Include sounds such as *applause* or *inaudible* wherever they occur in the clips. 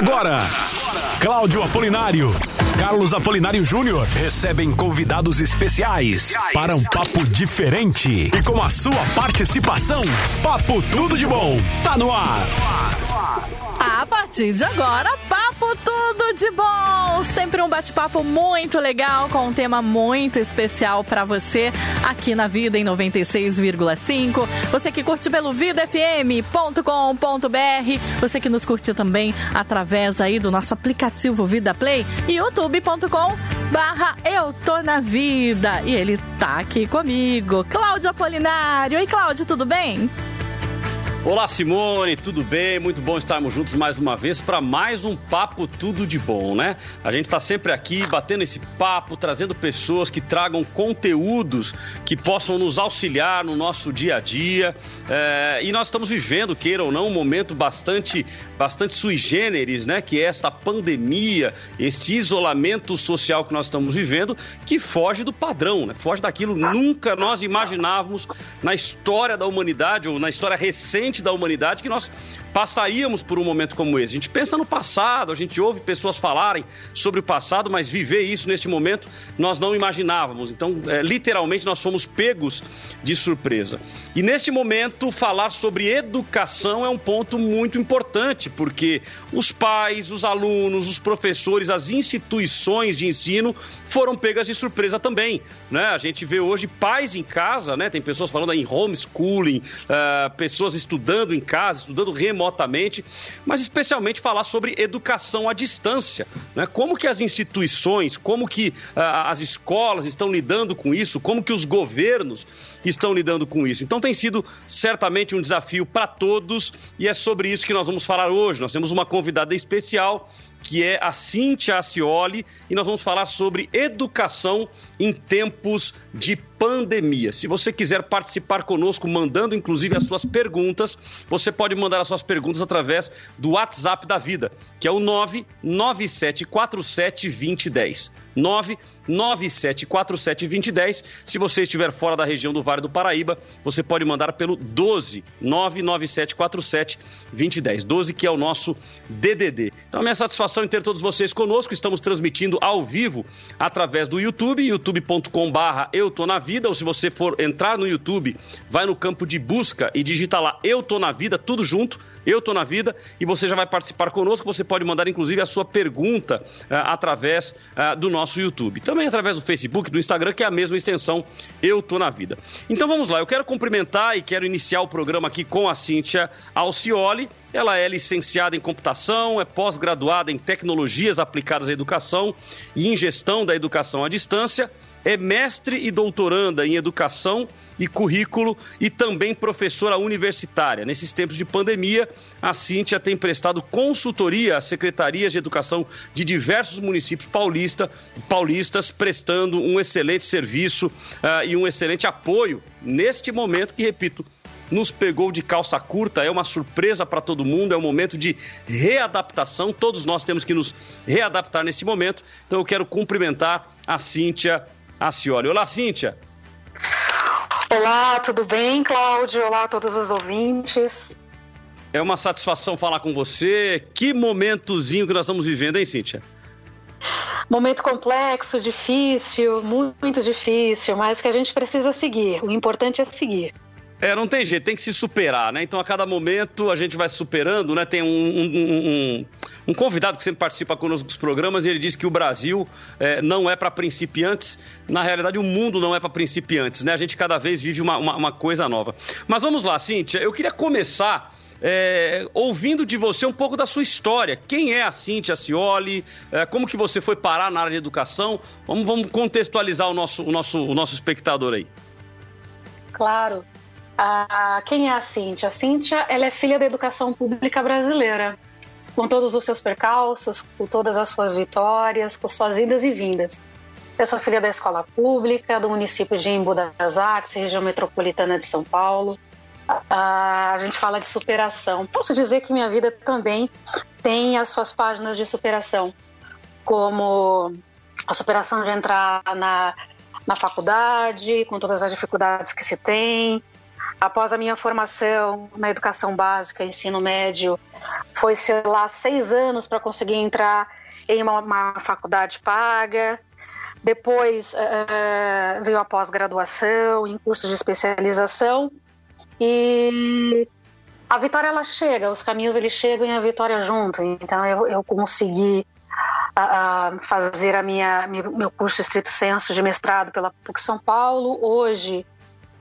Agora, Cláudio Apolinário, Carlos Apolinário Júnior recebem convidados especiais para um papo diferente. E com a sua participação, Papo Tudo de Bom tá no ar. Partir de agora, papo tudo de bom. Sempre um bate-papo muito legal com um tema muito especial para você aqui na Vida em 96,5. Você que curte pelo vidafm.com.br, você que nos curte também através aí do nosso aplicativo Vida Play e youtube.com barra Eu Tô Na Vida. E ele tá aqui comigo, Cláudio Apolinário. Oi, Cláudio, tudo bem? Olá, Simone, tudo bem? Muito bom estarmos juntos mais uma vez para mais um Papo Tudo de Bom, né? A gente está sempre aqui batendo esse papo, trazendo pessoas que tragam conteúdos que possam nos auxiliar no nosso dia a dia. É, e nós estamos vivendo, queira ou não, um momento bastante, bastante sui generis, né? Que é esta pandemia, este isolamento social que nós estamos vivendo, que foge do padrão, né? Foge daquilo nunca nós imaginávamos na história da humanidade ou na história recente da humanidade que nós passaríamos por um momento como esse. A gente pensa no passado, a gente ouve pessoas falarem sobre o passado, mas viver isso neste momento nós não imaginávamos. Então, é, literalmente, nós fomos pegos de surpresa. E neste momento, falar sobre educação é um ponto muito importante, porque os pais, os alunos, os professores, as instituições de ensino foram pegas de surpresa também. Né? A gente vê hoje pais em casa, né? tem pessoas falando em homeschooling, uh, pessoas estudando em casa, estudando remotamente, mas especialmente falar sobre educação à distância. Né? Como que as instituições, como que uh, as escolas estão lidando com isso, como que os governos estão lidando com isso. Então tem sido certamente um desafio para todos e é sobre isso que nós vamos falar hoje. Nós temos uma convidada especial que é a Cíntia Acioli, e nós vamos falar sobre educação em tempos de pandemia. Se você quiser participar conosco, mandando inclusive as suas perguntas, você pode mandar as suas perguntas através do WhatsApp da vida, que é o 997472010. 997472010. Se você estiver fora da região do Vale do Paraíba, você pode mandar pelo 12 997472010. 12 que é o nosso DDD. Então, minha satisfação em ter todos vocês conosco. Estamos transmitindo ao vivo através do YouTube, youtube.com/barra Eu Tô na Vida. Ou se você for entrar no YouTube, vai no campo de busca e digita lá Eu Tô na Vida, tudo junto, Eu Tô na Vida, e você já vai participar conosco. Você pode mandar, inclusive, a sua pergunta uh, através uh, do nosso YouTube. Também através do Facebook, do Instagram, que é a mesma extensão Eu Tô na Vida. Então vamos lá, eu quero cumprimentar e quero iniciar o programa aqui com a Cíntia Alcioli. Ela é licenciada em computação, é pós-graduada em tecnologias aplicadas à educação e em gestão da educação à distância é mestre e doutoranda em educação e currículo e também professora universitária. Nesses tempos de pandemia, a Cíntia tem prestado consultoria às secretarias de educação de diversos municípios paulista, paulistas, prestando um excelente serviço uh, e um excelente apoio neste momento que, repito, nos pegou de calça curta, é uma surpresa para todo mundo, é um momento de readaptação, todos nós temos que nos readaptar nesse momento. Então eu quero cumprimentar a Cíntia Acioli. Olá, Cíntia. Olá, tudo bem, Cláudio? Olá a todos os ouvintes. É uma satisfação falar com você. Que momentozinho que nós estamos vivendo, hein, Cíntia? Momento complexo, difícil, muito difícil, mas que a gente precisa seguir. O importante é seguir. É, não tem jeito, tem que se superar, né? Então, a cada momento a gente vai superando, né? Tem um, um, um, um convidado que sempre participa conosco dos programas e ele diz que o Brasil é, não é para principiantes. Na realidade, o mundo não é para principiantes, né? A gente cada vez vive uma, uma, uma, coisa nova. Mas vamos lá, Cíntia, eu queria começar. É, ouvindo de você um pouco da sua história. Quem é a Cíntia Cioli? É, como que você foi parar na área de educação? Vamos, vamos contextualizar o nosso, o, nosso, o nosso espectador aí. Claro. Ah, quem é a Cíntia? A Cíntia ela é filha da educação pública brasileira, com todos os seus percalços, com todas as suas vitórias, com suas idas e vindas. Eu sou filha da escola pública do município de Embu das Artes, região metropolitana de São Paulo. A gente fala de superação. Posso dizer que minha vida também tem as suas páginas de superação, como a superação de entrar na, na faculdade, com todas as dificuldades que se tem, após a minha formação na educação básica, ensino médio, foi sei lá seis anos para conseguir entrar em uma, uma faculdade paga. Depois uh, veio a pós-graduação, em cursos de especialização. E a vitória ela chega, os caminhos eles chegam e a vitória junto. Então eu, eu consegui uh, fazer a minha meu curso estrito senso de mestrado pela PUC São Paulo. Hoje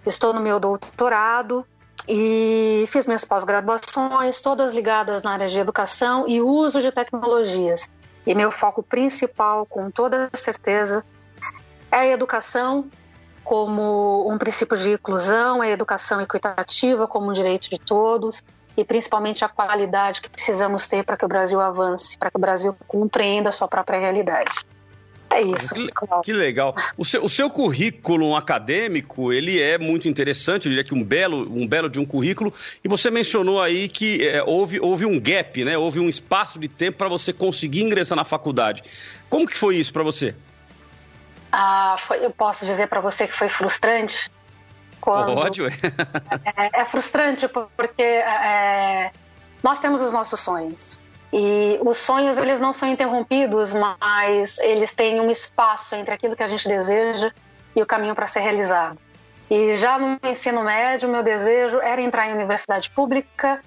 estou no meu doutorado e fiz minhas pós-graduações, todas ligadas na área de educação e uso de tecnologias. E meu foco principal, com toda certeza, é a educação como um princípio de inclusão, é a educação equitativa como um direito de todos e principalmente a qualidade que precisamos ter para que o Brasil avance, para que o Brasil compreenda a sua própria realidade. É isso. Que, que legal. O seu, o seu, currículo acadêmico, ele é muito interessante, eu diria que um belo, um belo de um currículo, e você mencionou aí que é, houve, houve um gap, né? Houve um espaço de tempo para você conseguir ingressar na faculdade. Como que foi isso para você? Ah, foi, eu posso dizer para você que foi frustrante. Quando... Ué. *laughs* é, é frustrante porque é, nós temos os nossos sonhos. E os sonhos eles não são interrompidos, mas eles têm um espaço entre aquilo que a gente deseja e o caminho para ser realizado. E já no ensino médio, meu desejo era entrar em universidade pública,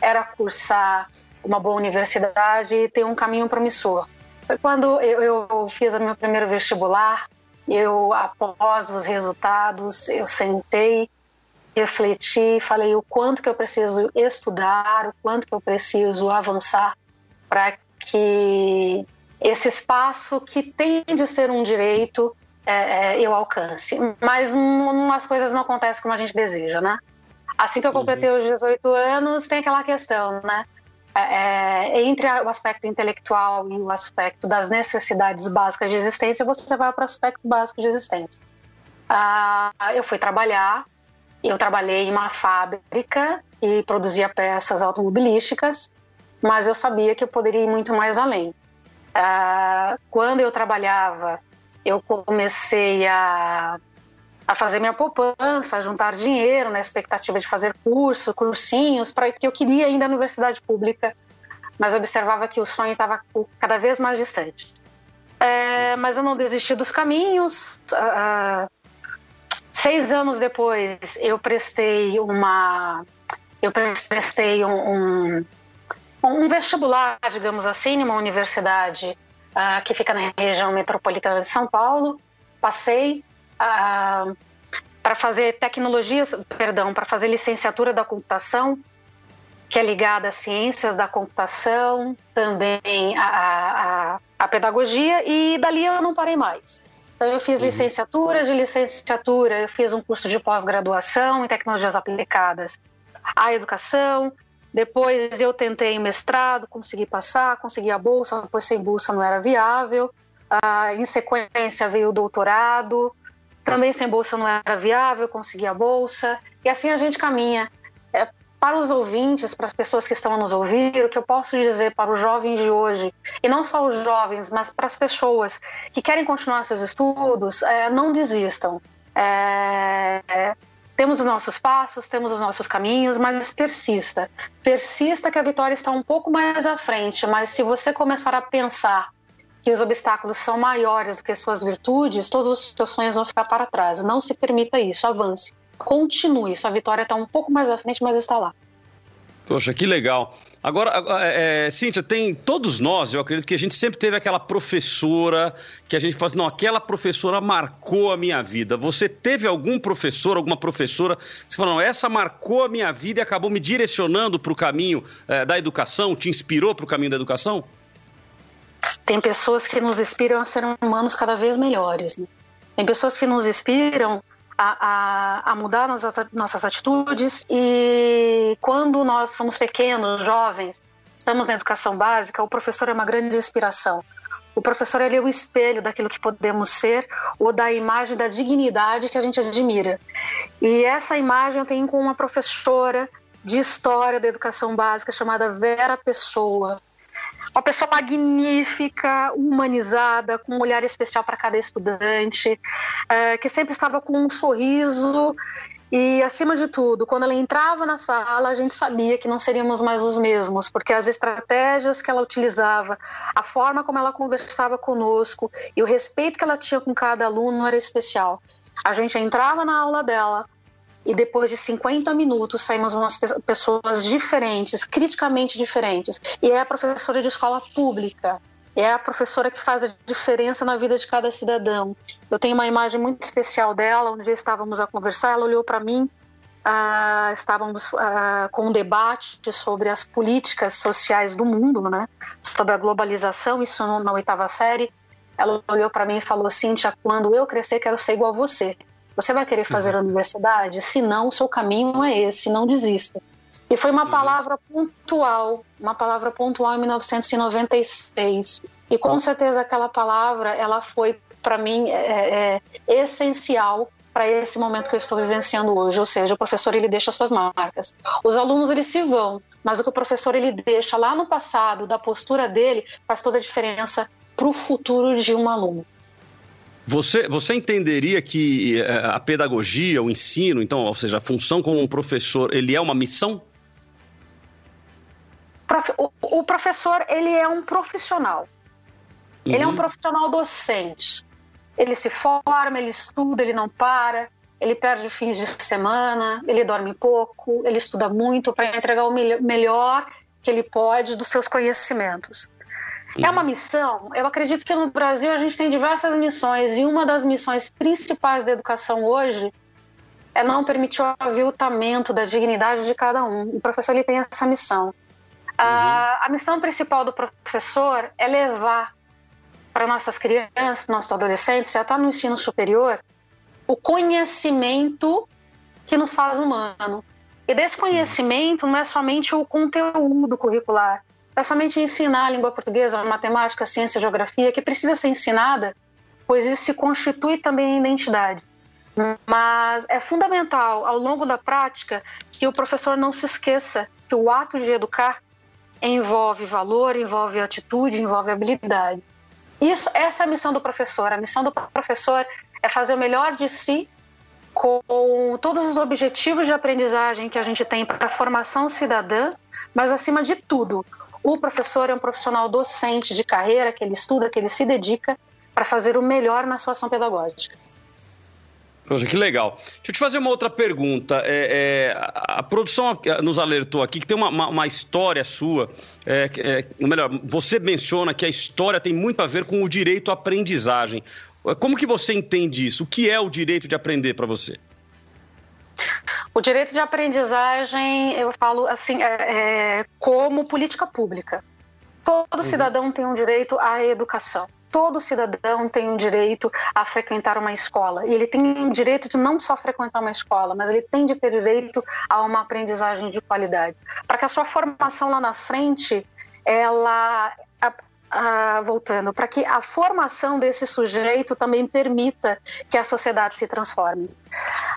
era cursar uma boa universidade e ter um caminho promissor. Foi quando eu, fiz o meu primeiro vestibular, eu, após os resultados, eu sentei, refleti, falei o quanto que eu preciso estudar, o quanto que eu preciso avançar para que esse espaço que tem de ser um direito é, é, eu alcance. Mas as coisas não acontecem como a gente deseja, né? Assim que eu completei uhum. os 18 anos, tem aquela questão, né? É, é, entre o aspecto intelectual e o aspecto das necessidades básicas de existência, você vai para o aspecto básico de existência. Ah, eu fui trabalhar, eu trabalhei em uma fábrica e produzia peças automobilísticas mas eu sabia que eu poderia ir muito mais além. Ah, quando eu trabalhava, eu comecei a, a fazer minha poupança, a juntar dinheiro na expectativa de fazer curso, cursinhos, para que eu queria ir à universidade pública, mas observava que o sonho estava cada vez mais distante. É, mas eu não desisti dos caminhos. Ah, seis anos depois, eu prestei uma, eu prestei um, um um vestibular, digamos assim, numa universidade uh, que fica na região metropolitana de São Paulo. Passei uh, para fazer tecnologias, perdão, para fazer licenciatura da computação, que é ligada às ciências da computação, também à, à, pedagogia, e dali eu não parei mais. Então, eu fiz uhum. licenciatura, de licenciatura, eu fiz um curso de pós-graduação em tecnologias aplicadas à educação, depois eu tentei mestrado, consegui passar, consegui a bolsa, depois sem bolsa não era viável. Ah, em sequência veio o doutorado, também sem bolsa não era viável, consegui a bolsa. E assim a gente caminha. É, para os ouvintes, para as pessoas que estão a nos ouvir, o que eu posso dizer para os jovens de hoje, e não só os jovens, mas para as pessoas que querem continuar seus estudos, é, não desistam. É, temos os nossos passos, temos os nossos caminhos, mas persista. Persista que a vitória está um pouco mais à frente, mas se você começar a pensar que os obstáculos são maiores do que suas virtudes, todos os seus sonhos vão ficar para trás. Não se permita isso, avance. Continue. Sua vitória está um pouco mais à frente, mas está lá. Poxa, que legal. Agora, é, é, Cíntia, tem todos nós, eu acredito que a gente sempre teve aquela professora que a gente fala assim, não, aquela professora marcou a minha vida. Você teve algum professor, alguma professora, que você falou, não, essa marcou a minha vida e acabou me direcionando para o caminho é, da educação, te inspirou para o caminho da educação? Tem pessoas que nos inspiram a ser humanos cada vez melhores. Né? Tem pessoas que nos inspiram a, a, a mudar nossas, nossas atitudes e quando nós somos pequenos, jovens, estamos na educação básica, o professor é uma grande inspiração. O professor ele é o espelho daquilo que podemos ser ou da imagem da dignidade que a gente admira. E essa imagem eu tenho com uma professora de história da educação básica chamada Vera Pessoa uma pessoa magnífica, humanizada, com um olhar especial para cada estudante, uh, que sempre estava com um sorriso E, acima de tudo, quando ela entrava na sala, a gente sabia que não seríamos mais os mesmos, porque as estratégias que ela utilizava, a forma como ela conversava conosco e o respeito que ela tinha com cada aluno era especial. A gente entrava na aula dela e depois de 50 minutos saímos umas pessoas diferentes, criticamente diferentes. E é a professora de escola pública é a professora que faz a diferença na vida de cada cidadão. Eu tenho uma imagem muito especial dela, onde estávamos a conversar, ela olhou para mim, ah, estávamos ah, com um debate sobre as políticas sociais do mundo, né? sobre a globalização, isso na oitava série. Ela olhou para mim e falou: Cíntia, quando eu crescer, quero ser igual a você. Você vai querer fazer uhum. a universidade? Se não, o seu caminho é esse, não desista. E foi uma uhum. palavra pontual, uma palavra pontual em 1996. E com certeza aquela palavra, ela foi para mim é, é, essencial para esse momento que eu estou vivenciando hoje, ou seja, o professor ele deixa suas marcas. Os alunos eles se vão, mas o que o professor ele deixa lá no passado, da postura dele, faz toda a diferença para o futuro de um aluno. Você, você entenderia que é, a pedagogia, o ensino, então, ou seja, a função como um professor, ele é uma missão? o professor ele é um profissional. Uhum. Ele é um uhum. profissional docente. Ele se forma, ele estuda, ele não para, ele perde fins de semana, ele dorme pouco, ele estuda muito para entregar o melhor que ele pode dos seus conhecimentos. Uhum. É uma missão. Eu acredito que no Brasil a gente tem diversas missões e uma das missões principais da educação hoje é não permitir o aviltamento da dignidade de cada um. O professor ele tem essa missão. A, a missão principal do professor é levar para nossas crianças, nossos adolescentes, já está no ensino superior, o conhecimento que nos faz humano. E desse conhecimento não é somente o conteúdo curricular, é somente ensinar a língua portuguesa, a matemática, a ciência, a geografia, que precisa ser ensinada, pois isso se constitui também em identidade. Mas é fundamental, ao longo da prática, que o professor não se esqueça que o ato de educar envolve valor, envolve atitude, envolve habilidade. Isso, essa é a missão do professor. A missão do professor é fazer o melhor de si com todos os objetivos de aprendizagem que a gente tem para a formação cidadã, mas acima de tudo, o professor é um profissional docente de carreira que ele estuda, que ele se dedica para fazer o melhor na sua ação pedagógica. Poxa, que legal. Deixa eu te fazer uma outra pergunta. É, é, a produção nos alertou aqui que tem uma, uma, uma história sua. É, é, melhor, você menciona que a história tem muito a ver com o direito à aprendizagem. Como que você entende isso? O que é o direito de aprender para você? O direito de aprendizagem, eu falo assim, é, é como política pública. Todo uhum. cidadão tem um direito à educação todo cidadão tem o um direito a frequentar uma escola. E ele tem o direito de não só frequentar uma escola, mas ele tem de ter direito a uma aprendizagem de qualidade. Para que a sua formação lá na frente ela ah, voltando, para que a formação desse sujeito também permita que a sociedade se transforme.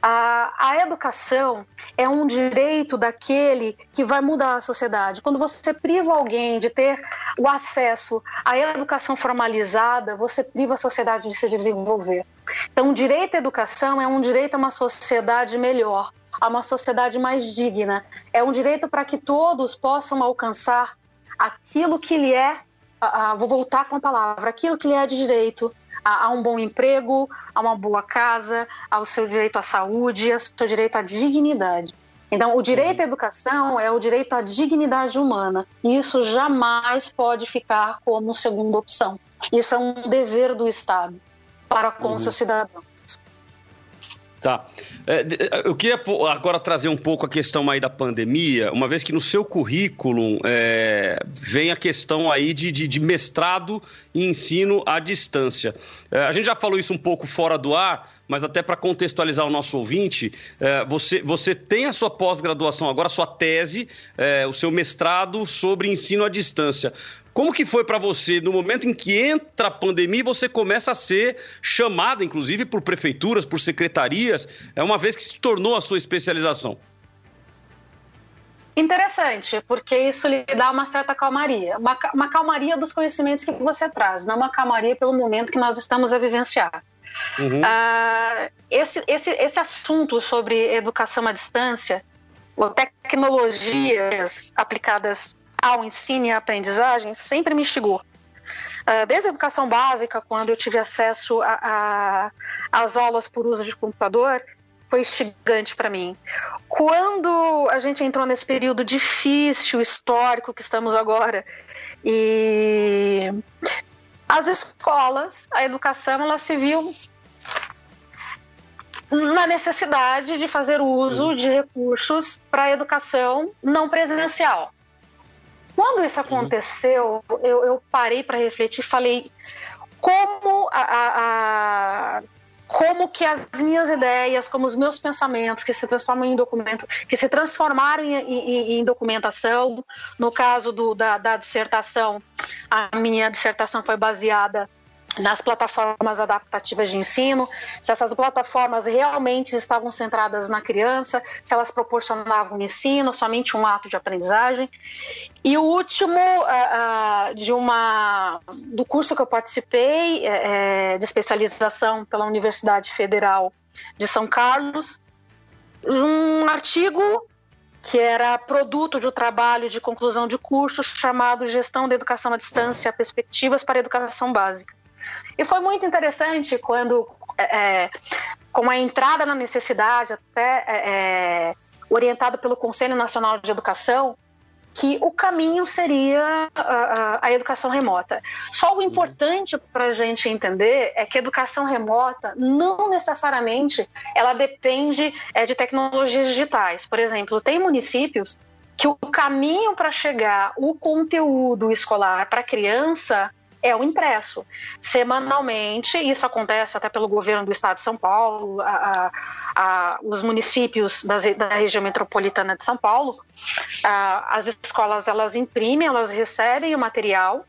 Ah, a educação é um direito daquele que vai mudar a sociedade. Quando você priva alguém de ter o acesso à educação formalizada, você priva a sociedade de se desenvolver. Então, o direito à educação é um direito a uma sociedade melhor, a uma sociedade mais digna. É um direito para que todos possam alcançar aquilo que lhe é a, a, vou voltar com a palavra, aquilo que lhe é de direito a, a, um bom emprego, a uma boa casa, ao seu direito à saúde, ao seu direito à dignidade. Então, o direito à educação é o direito à dignidade humana. E isso jamais pode ficar como segunda opção. Isso é um dever do Estado para com uhum. seus cidadãos. Tá. É, eu queria agora trazer um pouco a questão aí da pandemia, uma vez que no seu currículo é, vem a questão aí de, de, de, mestrado e ensino à distância. É, a gente já falou isso um pouco fora do ar, mas até para contextualizar o nosso ouvinte, é, você, você tem a sua pós-graduação agora, a sua tese, é, o seu mestrado sobre ensino à distância. Como que foi para você no momento em que entra a pandemia você começa a ser chamada, inclusive, por prefeituras, por secretarias, é uma vez que se tornou a sua especialização? Interessante, porque isso lhe dá uma certa calmaria, uma, uma calmaria dos conhecimentos que você traz, não uma calmaria pelo momento que nós estamos a vivenciar. Uhum. Uh, esse, esse, esse assunto sobre educação à distância, ou tecnologias aplicadas ao ensino e à aprendizagem, sempre me instigou. Uh, desde a educação básica, quando eu tive acesso às aulas por uso de computador, foi instigante para mim. Quando a gente entrou nesse período difícil, histórico que estamos agora, e as escolas, a educação, ela se viu na necessidade de fazer uso de recursos para a educação não presencial. Quando isso aconteceu, eu, eu parei para refletir e falei como a, a, a como que as minhas ideias, como os meus pensamentos que se transformam em documento, que se transformaram em, em, em documentação. No caso do, da, da dissertação, a minha dissertação foi baseada nas plataformas adaptativas de ensino, se essas plataformas realmente estavam centradas na criança, se elas proporcionavam ensino, somente um ato de aprendizagem. E o último uh, uh, de uma do curso que eu participei é, de especialização pela Universidade Federal de São Carlos, um artigo que era produto de um trabalho de conclusão de curso chamado Gestão da Educação à Distância: Perspectivas para a Educação Básica. E foi muito interessante quando, é, é, com a entrada na necessidade, até é, é, orientado pelo Conselho Nacional de Educação, que o caminho seria a, a, educação remota. Só o importante para a gente entender é que a educação remota não necessariamente ela depende é, de tecnologias digitais. Por exemplo, tem municípios que o caminho para chegar o conteúdo escolar para a criança é o impresso. Semanalmente, isso acontece até pelo governo do estado de São Paulo, a, a, a, os municípios das, da região metropolitana de São Paulo, as escolas elas imprimem, elas recebem o material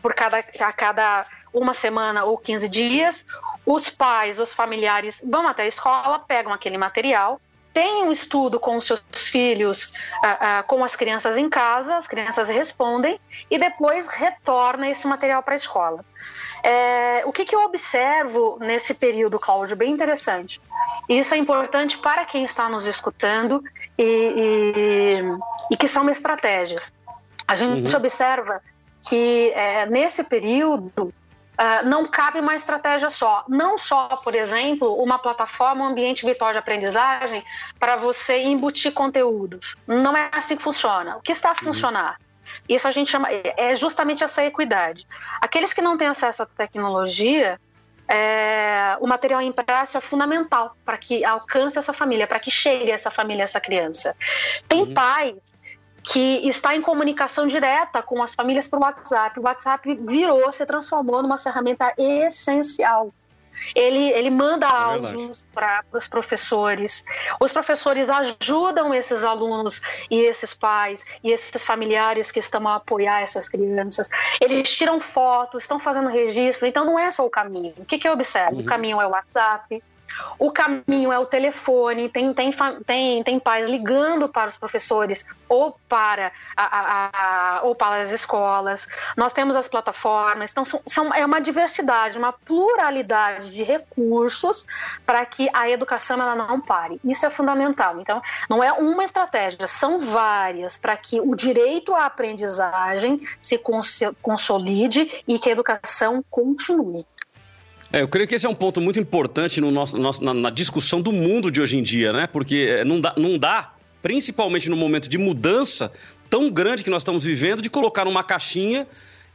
por cada, a cada uma semana ou 15 dias, os pais, os familiares vão até a escola, pegam aquele material, tem um estudo com os seus filhos, uh, uh, com as crianças em casa, as crianças respondem e depois retorna esse material para a escola. É, o que, que, eu observo nesse período, Cláudio, bem interessante. Isso é importante para quem está nos escutando e, e, e que são estratégias. A gente uhum. observa que é, nesse período Uh, não cabe uma estratégia só. Não só, por exemplo, uma plataforma, um ambiente virtual de aprendizagem para você embutir conteúdos. Não é assim que funciona. O que está a funcionar? Isso a gente chama, é justamente essa equidade. Aqueles que não têm acesso à tecnologia, é, o material impresso é fundamental para que alcance essa família, para que chegue essa família, essa criança. Tem uhum. pais que está em comunicação direta com as famílias por WhatsApp. O WhatsApp virou, se transformou numa ferramenta essencial. Ele, ele manda é áudios para os professores. Os professores ajudam esses alunos e esses pais e esses familiares que estão a apoiar essas crianças. Eles tiram fotos, estão fazendo registro. Então, não é só o caminho. O que, que eu observo? Uhum. O caminho é o WhatsApp, o caminho é o telefone, tem, tem, tem, tem pais ligando para os professores ou para, a, a, a, ou para as escolas. Nós temos as plataformas, então são, são, é uma diversidade, uma pluralidade de recursos para que a educação ela não pare. Isso é fundamental. Então, não é uma estratégia, são várias para que o direito à aprendizagem se consolide e que a educação continue. É, eu creio que esse é um ponto muito importante no nosso, na, na, discussão do mundo de hoje em dia, né? Porque é, não dá, não dá, principalmente no momento de mudança tão grande que nós estamos vivendo, de colocar numa caixinha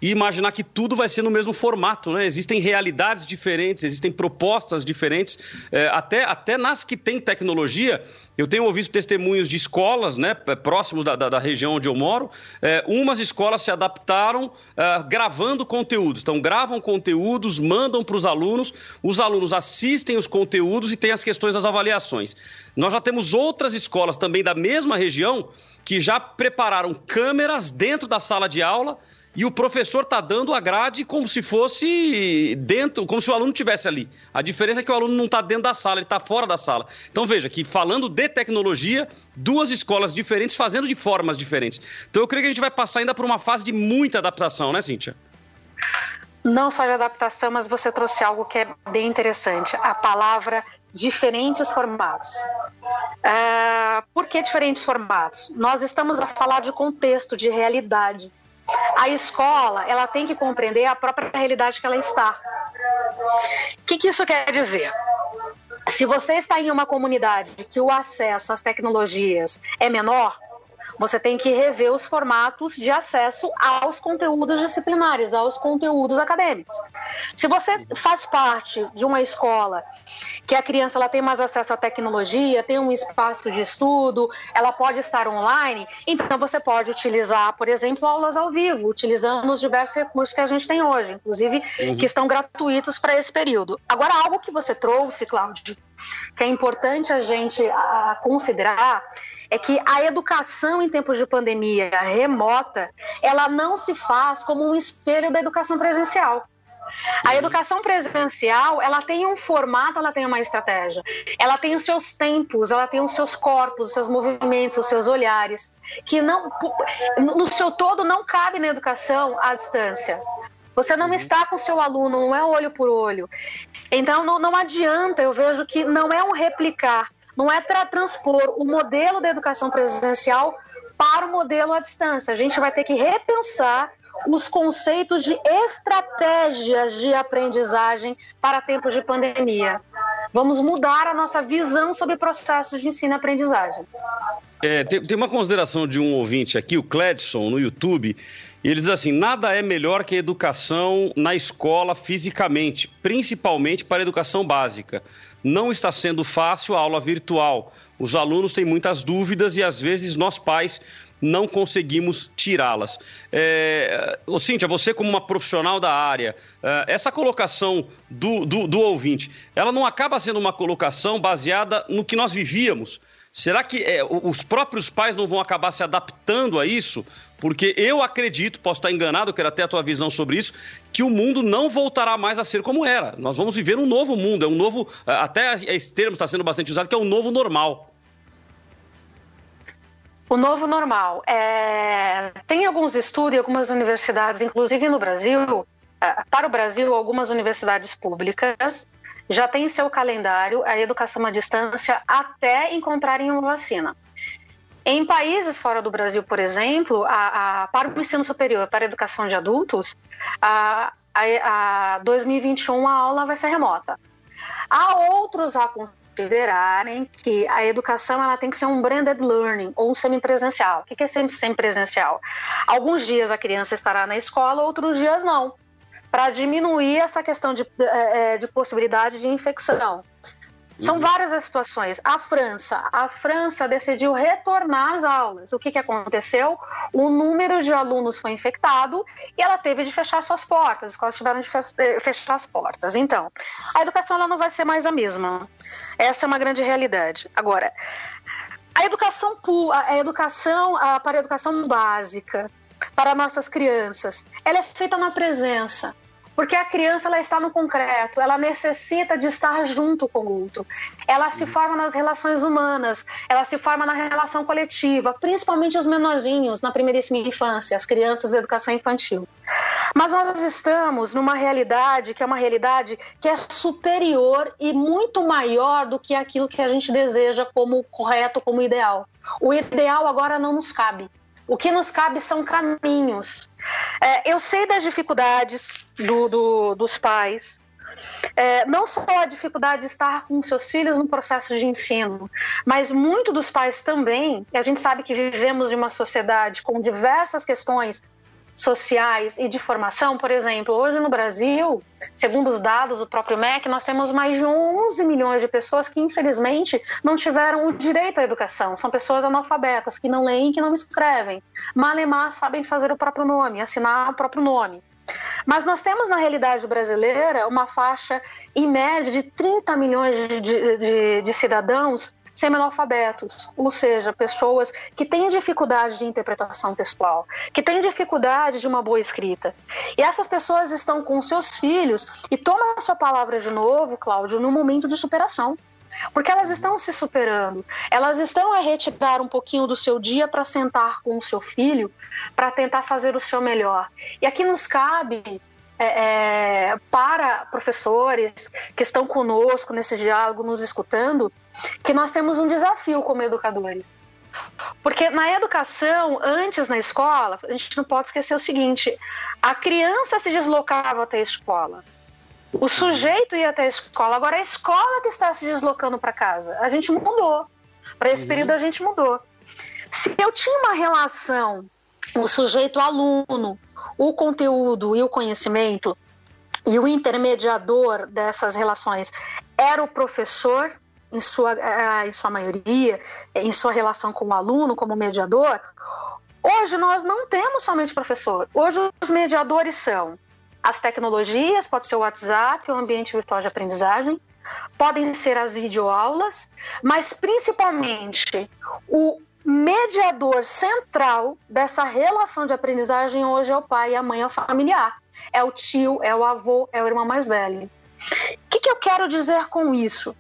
e imaginar que tudo vai ser no mesmo formato, né? Existem realidades diferentes, existem propostas diferentes, é, até, até nas que tem tecnologia. Eu tenho ouvido testemunhos de escolas, né, próximos da, da, da região onde eu moro. É, umas escolas se adaptaram é, gravando conteúdos. Então, gravam conteúdos, mandam para os alunos, os alunos assistem os conteúdos e tem as questões das avaliações. Nós já temos outras escolas também da mesma região que já prepararam câmeras dentro da sala de aula e o professor está dando a grade como se fosse dentro, como se o aluno estivesse ali. A diferença é que o aluno não está dentro da sala, ele está fora da sala. Então veja que falando de tecnologia, duas escolas diferentes fazendo de formas diferentes. Então eu creio que a gente vai passar ainda por uma fase de muita adaptação, né, Cíntia? Não só de adaptação, mas você trouxe algo que é bem interessante: a palavra diferentes formatos. Uh, por que diferentes formatos? Nós estamos a falar de contexto, de realidade. A escola, ela tem que compreender a própria realidade que ela está. O que, que isso quer dizer? Se você está em uma comunidade que o acesso às tecnologias é menor, você tem que rever os formatos de acesso aos conteúdos disciplinares, aos conteúdos acadêmicos. Se você faz parte de uma escola que a criança ela tem mais acesso à tecnologia, tem um espaço de estudo, ela pode estar online, então você pode utilizar, por exemplo, aulas ao vivo, utilizando os diversos recursos que a gente tem hoje, inclusive uhum. que estão gratuitos para esse período. Agora, algo que você trouxe, Cláudio, que é importante a gente a, considerar é que a educação em tempos de pandemia remota, ela não se faz como um espelho da educação presencial. A educação presencial, ela tem um formato, ela tem uma estratégia. Ela tem os seus tempos, ela tem os seus corpos, os seus movimentos, os seus olhares, que não no seu todo não cabe na educação à distância. Você não uhum. está com o seu aluno, não é olho por olho. Então não, não adianta, eu vejo que não é um replicar, não é para transpor o modelo da educação presencial para o modelo à distância. A gente vai ter que repensar os conceitos de estratégias de aprendizagem para tempos de pandemia. Vamos mudar a nossa visão sobre processos de ensino e aprendizagem. É, tem, tem, uma consideração de um ouvinte aqui, o Cledson, no YouTube, ele diz assim: nada é melhor que a educação na escola fisicamente, principalmente para a educação básica. Não está sendo fácil a aula virtual. Os alunos têm muitas dúvidas e às vezes nós pais não conseguimos tirá-las. É, Cíntia, você como uma profissional da área, é, essa colocação do, do, do ouvinte, ela não acaba sendo uma colocação baseada no que nós vivíamos? Será que é, os próprios pais não vão acabar se adaptando a isso? Porque eu acredito, posso estar enganado, quero até a tua visão sobre isso, que o mundo não voltará mais a ser como era. Nós vamos viver um novo mundo, é um novo, até esse termo está sendo bastante usado, que é um novo normal. O novo normal. É... Tem alguns estudos em algumas universidades, inclusive no Brasil, é, para o Brasil, algumas universidades públicas já têm seu calendário a educação à distância até encontrarem uma vacina. Em países fora do Brasil, por exemplo, a, a, para o ensino superior, para a educação de adultos, a, a 2021 a aula vai ser remota. Há outros a considerarem que a educação ela tem que ser um branded learning ou um semipresencial. O que é sempre semipresencial? Alguns dias a criança estará na escola, outros dias não para diminuir essa questão de, é, é, de possibilidade de infecção. São uhum. várias as situações. A França, a França decidiu retornar às aulas. O que, que aconteceu? O número de alunos foi infectado e ela teve de fechar suas portas. As escolas tiveram de eh, fechar as portas. Então, a educação ela não vai ser mais a mesma. Essa é uma grande realidade. Agora, a educação, a educação a, para a educação básica, para nossas crianças, ela é feita na presença. Porque a criança ela está no concreto, ela necessita de estar junto com o outro. Ela se uhum. forma nas relações humanas, ela se forma na relação coletiva, principalmente os menorzinhos na primeiríssima infância, as crianças da educação infantil. Mas nós estamos numa realidade que é uma realidade que é superior e muito maior do que aquilo que a gente deseja como correto, como ideal. O ideal agora não nos cabe. O que nos cabe são caminhos. É, eu sei das dificuldades do, do, dos pais, é, não só a dificuldade de estar com seus filhos no processo de ensino, mas muito dos pais também, e a gente sabe que vivemos em uma sociedade com diversas questões sociais e de formação, por exemplo, hoje no Brasil, segundo os dados do próprio MEC, nós temos mais de 11 milhões de pessoas que, infelizmente, não tiveram o direito à educação. São pessoas analfabetas, que não leem, que não escrevem. Malemar sabem fazer o próprio nome, assinar o próprio nome. Mas nós temos na realidade brasileira uma faixa em média de 30 milhões de, de, de cidadãos semi-analfabetos, ou seja, pessoas que têm dificuldade de interpretação textual, que têm dificuldade de uma boa escrita. E essas pessoas estão com seus filhos e tomam a sua palavra de novo, Cláudio, no momento de superação. Porque elas estão se superando, elas estão a retirar um pouquinho do seu dia para sentar com o seu filho, para tentar fazer o seu melhor. E aqui nos cabe é, é, para professores que estão conosco nesse diálogo, nos escutando, que nós temos um desafio como educadores. Porque na educação, antes na escola, a gente não pode esquecer o seguinte: a criança se deslocava até a escola. O sujeito ia até a escola, agora é a escola que está se deslocando para casa. A gente mudou. Para esse uhum. período a gente mudou. Se eu tinha uma relação, o sujeito aluno, o conteúdo e o conhecimento, e o intermediador dessas relações era o professor, em sua, eh, em sua maioria, em sua relação com o aluno, como mediador. Hoje nós não temos somente professor. Hoje os mediadores são as tecnologias, pode ser o WhatsApp, o ambiente virtual de aprendizagem, podem ser as videoaulas, mas principalmente o mediador central dessa relação de aprendizagem hoje é o pai e a mãe, é o familiar. É o tio, é o avô, é o irmão mais velho. O que, que eu quero dizer com isso?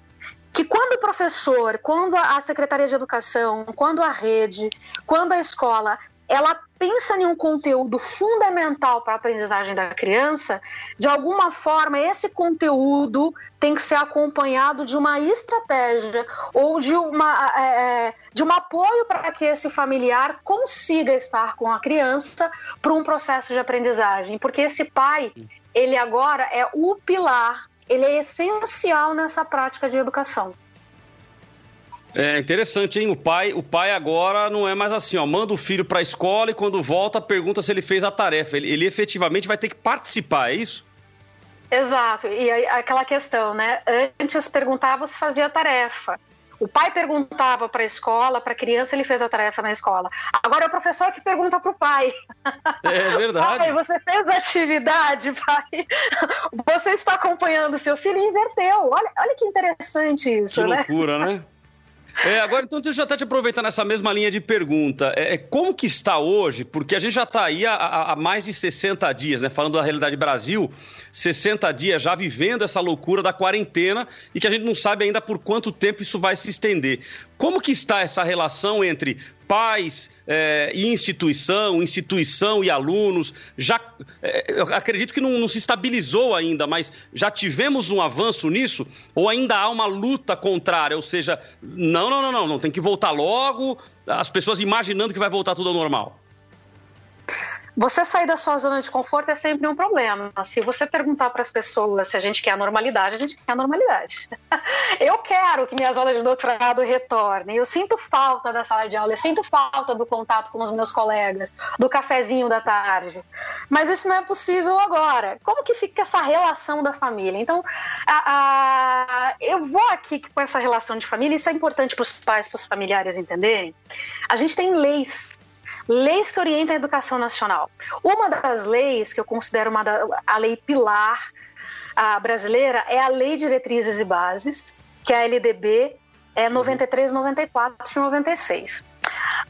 Que quando o professor, quando a Secretaria de Educação, quando a rede, quando a escola ela pensa em um conteúdo fundamental para a aprendizagem da criança, de alguma forma esse conteúdo tem que ser acompanhado de uma estratégia ou de, uma, é, é de um apoio para que esse familiar consiga estar com a criança para um processo de aprendizagem. Porque esse pai, ele agora é o pilar, ele é essencial nessa prática de educação. É interessante, hein? O pai, o pai agora não é mais assim, ó. Manda o filho para a escola e quando volta pergunta se ele fez a tarefa. Ele, ele efetivamente vai ter que participar, é isso? Exato. E aí, aquela questão, né? Antes perguntava se fazia a tarefa. O pai perguntava para a escola, para a criança, ele fez a tarefa na escola. Agora é o professor que pergunta para o pai. É verdade. *laughs* Pai, você fez a atividade, pai? Você está acompanhando o seu filho e inverteu. Olha, olha que interessante isso, que né? loucura, né? É, agora, então, eu até te aproveitar nessa mesma linha de pergunta. É, é como que está hoje? Porque a gente já está aí há, há, mais de 60 dias, né? Falando da realidade Brasil, 60 dias já vivendo essa loucura da quarentena e que a gente não sabe ainda por quanto tempo isso vai se estender. Como que está essa relação entre pais é, e instituição, instituição e alunos? Já, é, acredito que não, não, se estabilizou ainda, mas já tivemos um avanço nisso? Ou ainda há uma luta contrária? Ou seja, não, não, não, não, não tem que voltar logo, as pessoas imaginando que vai voltar tudo ao normal. Você sair da sua zona de conforto é sempre um problema. Se você perguntar para as pessoas se a gente quer a normalidade, a gente quer a normalidade. *laughs* Eu quero que minhas aulas de doutorado retornem. Eu sinto falta da sala de aula, eu sinto falta do contato com os meus colegas, do cafezinho da tarde. Mas isso não é possível agora. Como que fica essa relação da família? Então, a, a, eu vou aqui com essa relação de família, isso é importante para os pais, para os familiares entenderem. A gente tem leis leis que orientam a educação nacional. Uma das leis que eu considero uma da, a lei pilar a brasileira é a Lei de Diretrizes e Bases, que é a LDB é 93, 94 e 96.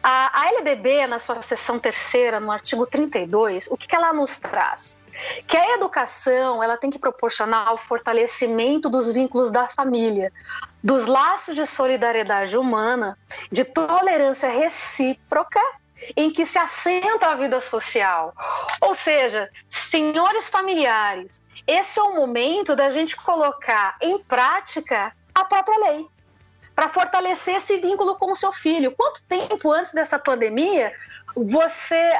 A, a LDB, na sua seção terceira, no artigo 32, o que, que ela nos traz? que a educação ela tem que proporcionar o fortalecimento dos vínculos da família, dos laços de solidariedade humana, de tolerância recíproca em que se assenta a vida social. Ou seja, senhores familiares, esse é o momento da gente colocar em prática a própria lei para fortalecer esse vínculo com o seu filho. Quanto tempo antes dessa pandemia você,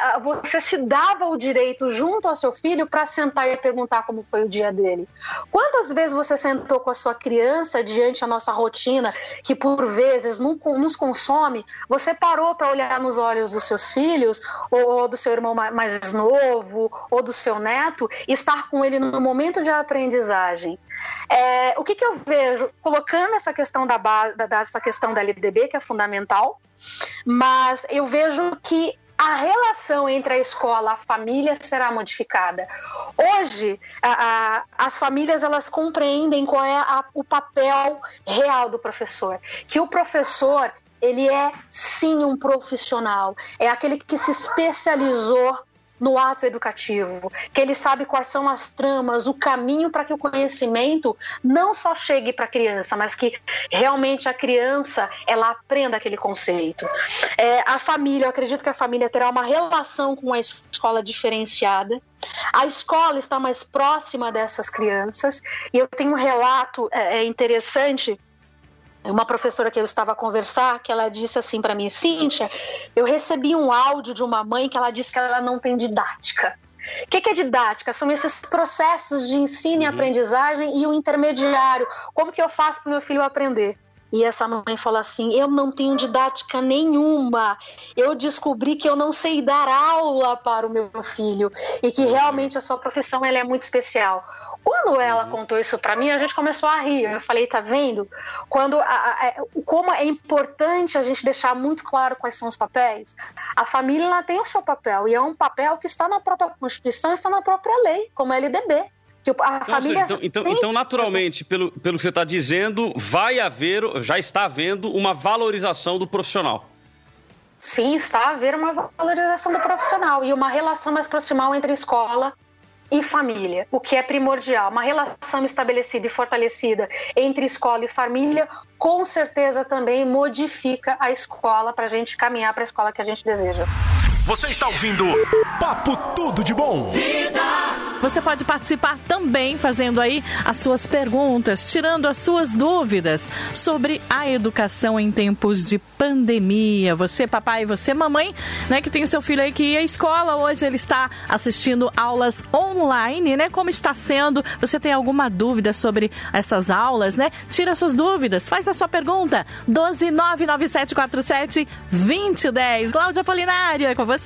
você se dava o direito junto ao seu filho para sentar e perguntar como foi o dia dele. Quantas vezes você sentou com a sua criança diante da nossa rotina, que por vezes nos consome, você parou para olhar nos olhos dos seus filhos, ou do seu irmão mais novo, ou do seu neto, e estar com ele no momento de aprendizagem? É, o que, que, eu vejo? Colocando essa questão da, base, da, essa questão da LDB, que é fundamental, mas eu vejo que a relação entre a escola e a família será modificada. Hoje, a, a, as famílias elas compreendem qual é a, o papel real do professor, que o professor ele é sim um profissional, é aquele que se especializou no ato educativo, que ele sabe quais são as tramas, o caminho para que o conhecimento não só chegue para a criança, mas que realmente a criança ela aprenda aquele conceito. É, a família, eu acredito que a família terá uma relação com a escola diferenciada. A escola está mais próxima dessas crianças e eu tenho um relato é, é interessante uma professora que eu estava a conversar, que ela disse assim para mim, Cíntia, eu recebi um áudio de uma mãe que ela disse que ela não tem didática. O que, que, é didática? São esses processos de ensino e uhum. aprendizagem e o intermediário. Como que eu faço para o meu filho aprender? E essa mãe falou assim: Eu não tenho didática nenhuma. Eu descobri que eu não sei dar aula para o meu filho e que realmente a sua profissão ela é muito especial. Quando ela uhum. contou isso para mim, a gente começou a rir. Eu falei: Tá vendo? Quando a, a, como é importante a gente deixar muito claro quais são os papéis. A família ela tem o seu papel e é um papel que está na própria Constituição, está na própria lei, como a LDB. Que a família então, então, então, naturalmente, pelo, pelo que você está dizendo, vai haver, já está havendo uma valorização do profissional. Sim, está havendo uma valorização do profissional e uma relação mais proximal entre escola e família, o que é primordial. Uma relação estabelecida e fortalecida entre escola e família, com certeza também modifica a escola para a gente caminhar para a escola que a gente deseja. Você está ouvindo Papo Tudo de Bom. Vida. Você pode participar também fazendo aí as suas perguntas, tirando as suas dúvidas sobre a educação em tempos de pandemia. Você, papai, você, mamãe, né, que tem o seu filho aí que ia à escola, hoje ele está assistindo aulas online, né? Como está sendo? Você tem alguma dúvida sobre essas aulas, né? Tira suas dúvidas, faz a sua pergunta. 1299747 2010. Cláudia Polinária, com você.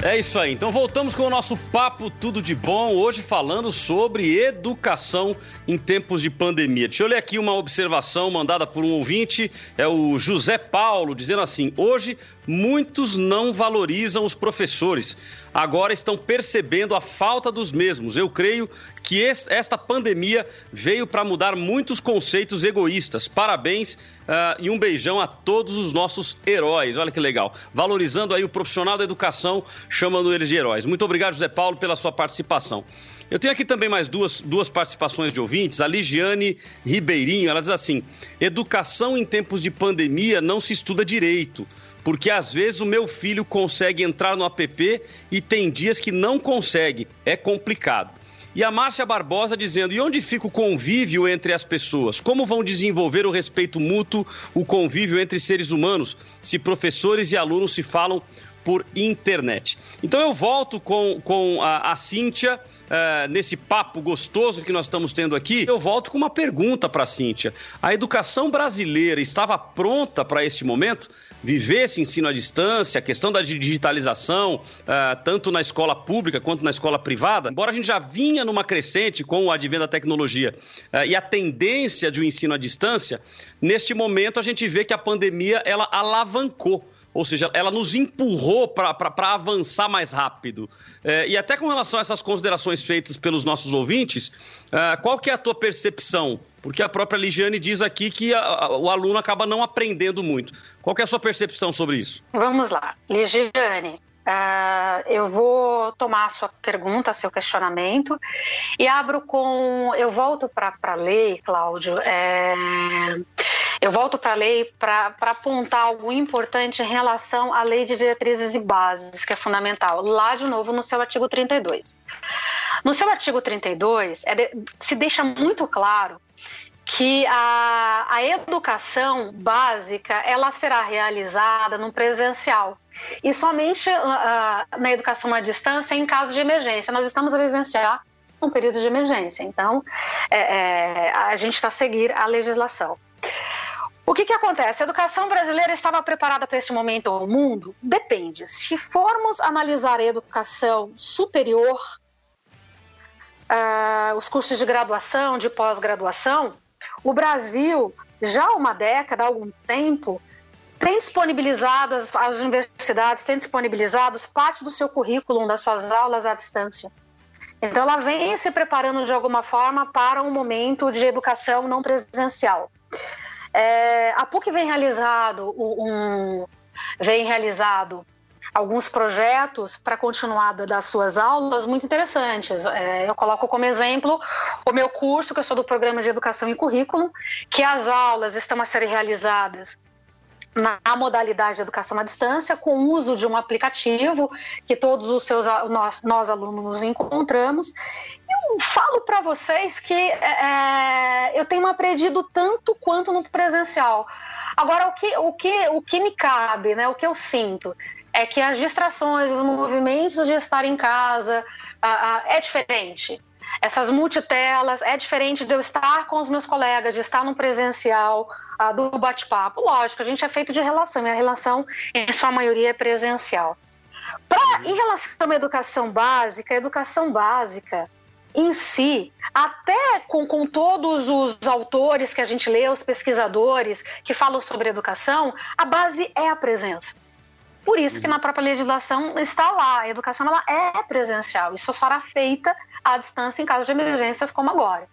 É isso aí. Então voltamos com o nosso papo tudo de bom, hoje falando sobre educação em tempos de pandemia. Deixa eu ler aqui uma observação mandada por um ouvinte, é o José Paulo, dizendo assim: "Hoje muitos não valorizam os professores. Agora estão percebendo a falta dos mesmos. Eu creio que esta pandemia veio para mudar muitos conceitos egoístas. Parabéns uh, e um beijão a todos os nossos heróis. Olha que legal. Valorizando aí o profissional da educação, chamando eles de heróis. Muito obrigado, José Paulo, pela sua participação. Eu tenho aqui também mais duas, duas participações de ouvintes. A Ligiane Ribeirinho, ela diz assim: educação em tempos de pandemia não se estuda direito porque às vezes o meu filho consegue entrar no app e tem dias que não consegue. É complicado. E a Márcia Barbosa dizendo: e onde fica o convívio entre as pessoas? Como vão desenvolver o respeito mútuo, o convívio entre seres humanos, se professores e alunos se falam por internet? Então eu volto com, com a, a Cíntia uh, nesse papo gostoso que nós estamos tendo aqui, eu volto com uma pergunta para a Cíntia. A educação brasileira estava pronta para este momento? Viver esse ensino à distância, a questão da digitalização, uh, tanto na escola pública quanto na escola privada, embora a gente já vinha numa crescente com o advento da tecnologia uh, e a tendência de um ensino à distância, neste momento a gente vê que a pandemia ela alavancou ou seja, ela nos empurrou para avançar mais rápido. É, e até com relação a essas considerações feitas pelos nossos ouvintes, é, qual que é a tua percepção? Porque a própria Ligiane diz aqui que a, a, o aluno acaba não aprendendo muito. Qual que é a sua percepção sobre isso? Vamos lá, Ligiane. Uh, eu vou tomar a sua pergunta, seu questionamento, e abro com. Eu volto para a lei, Cláudio. É eu volto para a lei para apontar algo importante em relação à lei de diretrizes e bases, que é fundamental, lá de novo no seu artigo 32. No seu artigo 32, é de, se deixa muito claro que a, a educação básica ela será realizada no presencial e somente uh, na educação à distância em caso de emergência. Nós estamos a vivenciar um período de emergência, então é, é, a gente está a seguir a legislação. O que, que acontece? A educação brasileira estava preparada para esse momento ao mundo? Depende. Se formos analisar a educação superior, uh, os cursos de graduação, de pós-graduação, o Brasil, já há uma década, há algum tempo, tem disponibilizado, as, as universidades têm disponibilizado parte do seu currículo, das suas aulas à distância. Então, ela vem se preparando de alguma forma para um momento de educação não presencial. É, a PUC vem realizado um, vem realizado alguns projetos para continuada das suas aulas muito interessantes. É, eu coloco como exemplo o meu curso, que eu sou do Programa de Educação e Currículo, que as aulas estão a serem realizadas na modalidade de educação à distância, com o uso de um aplicativo que todos os seus nós, nós alunos nos encontramos. Eu falo para vocês que é, é, eu tenho aprendido tanto quanto no presencial. Agora, o que, o que, o que me cabe, né, o que eu sinto, é que as distrações, os movimentos de estar em casa é diferente essas multitelas, é diferente de eu estar com os meus colegas, de estar no presencial, uh, do bate-papo. Lógico, a gente é feito de relação, e a relação, em sua maioria, é presencial. Pra, em relação à educação básica, a educação básica em si, até com, com todos os autores que a gente lê, os pesquisadores que falam sobre educação, a base é a presença. Por isso que uhum. na própria legislação está lá, a educação ela é presencial, isso só será feita à distância em caso de emergências como agora.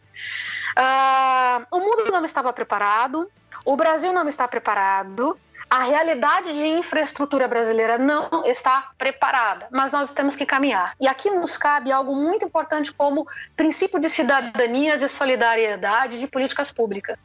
Uh, o mundo não estava preparado, o Brasil não está preparado, a realidade de infraestrutura brasileira não está preparada, mas nós temos que caminhar. E aqui nos cabe algo muito importante como princípio de cidadania, de solidariedade, de políticas públicas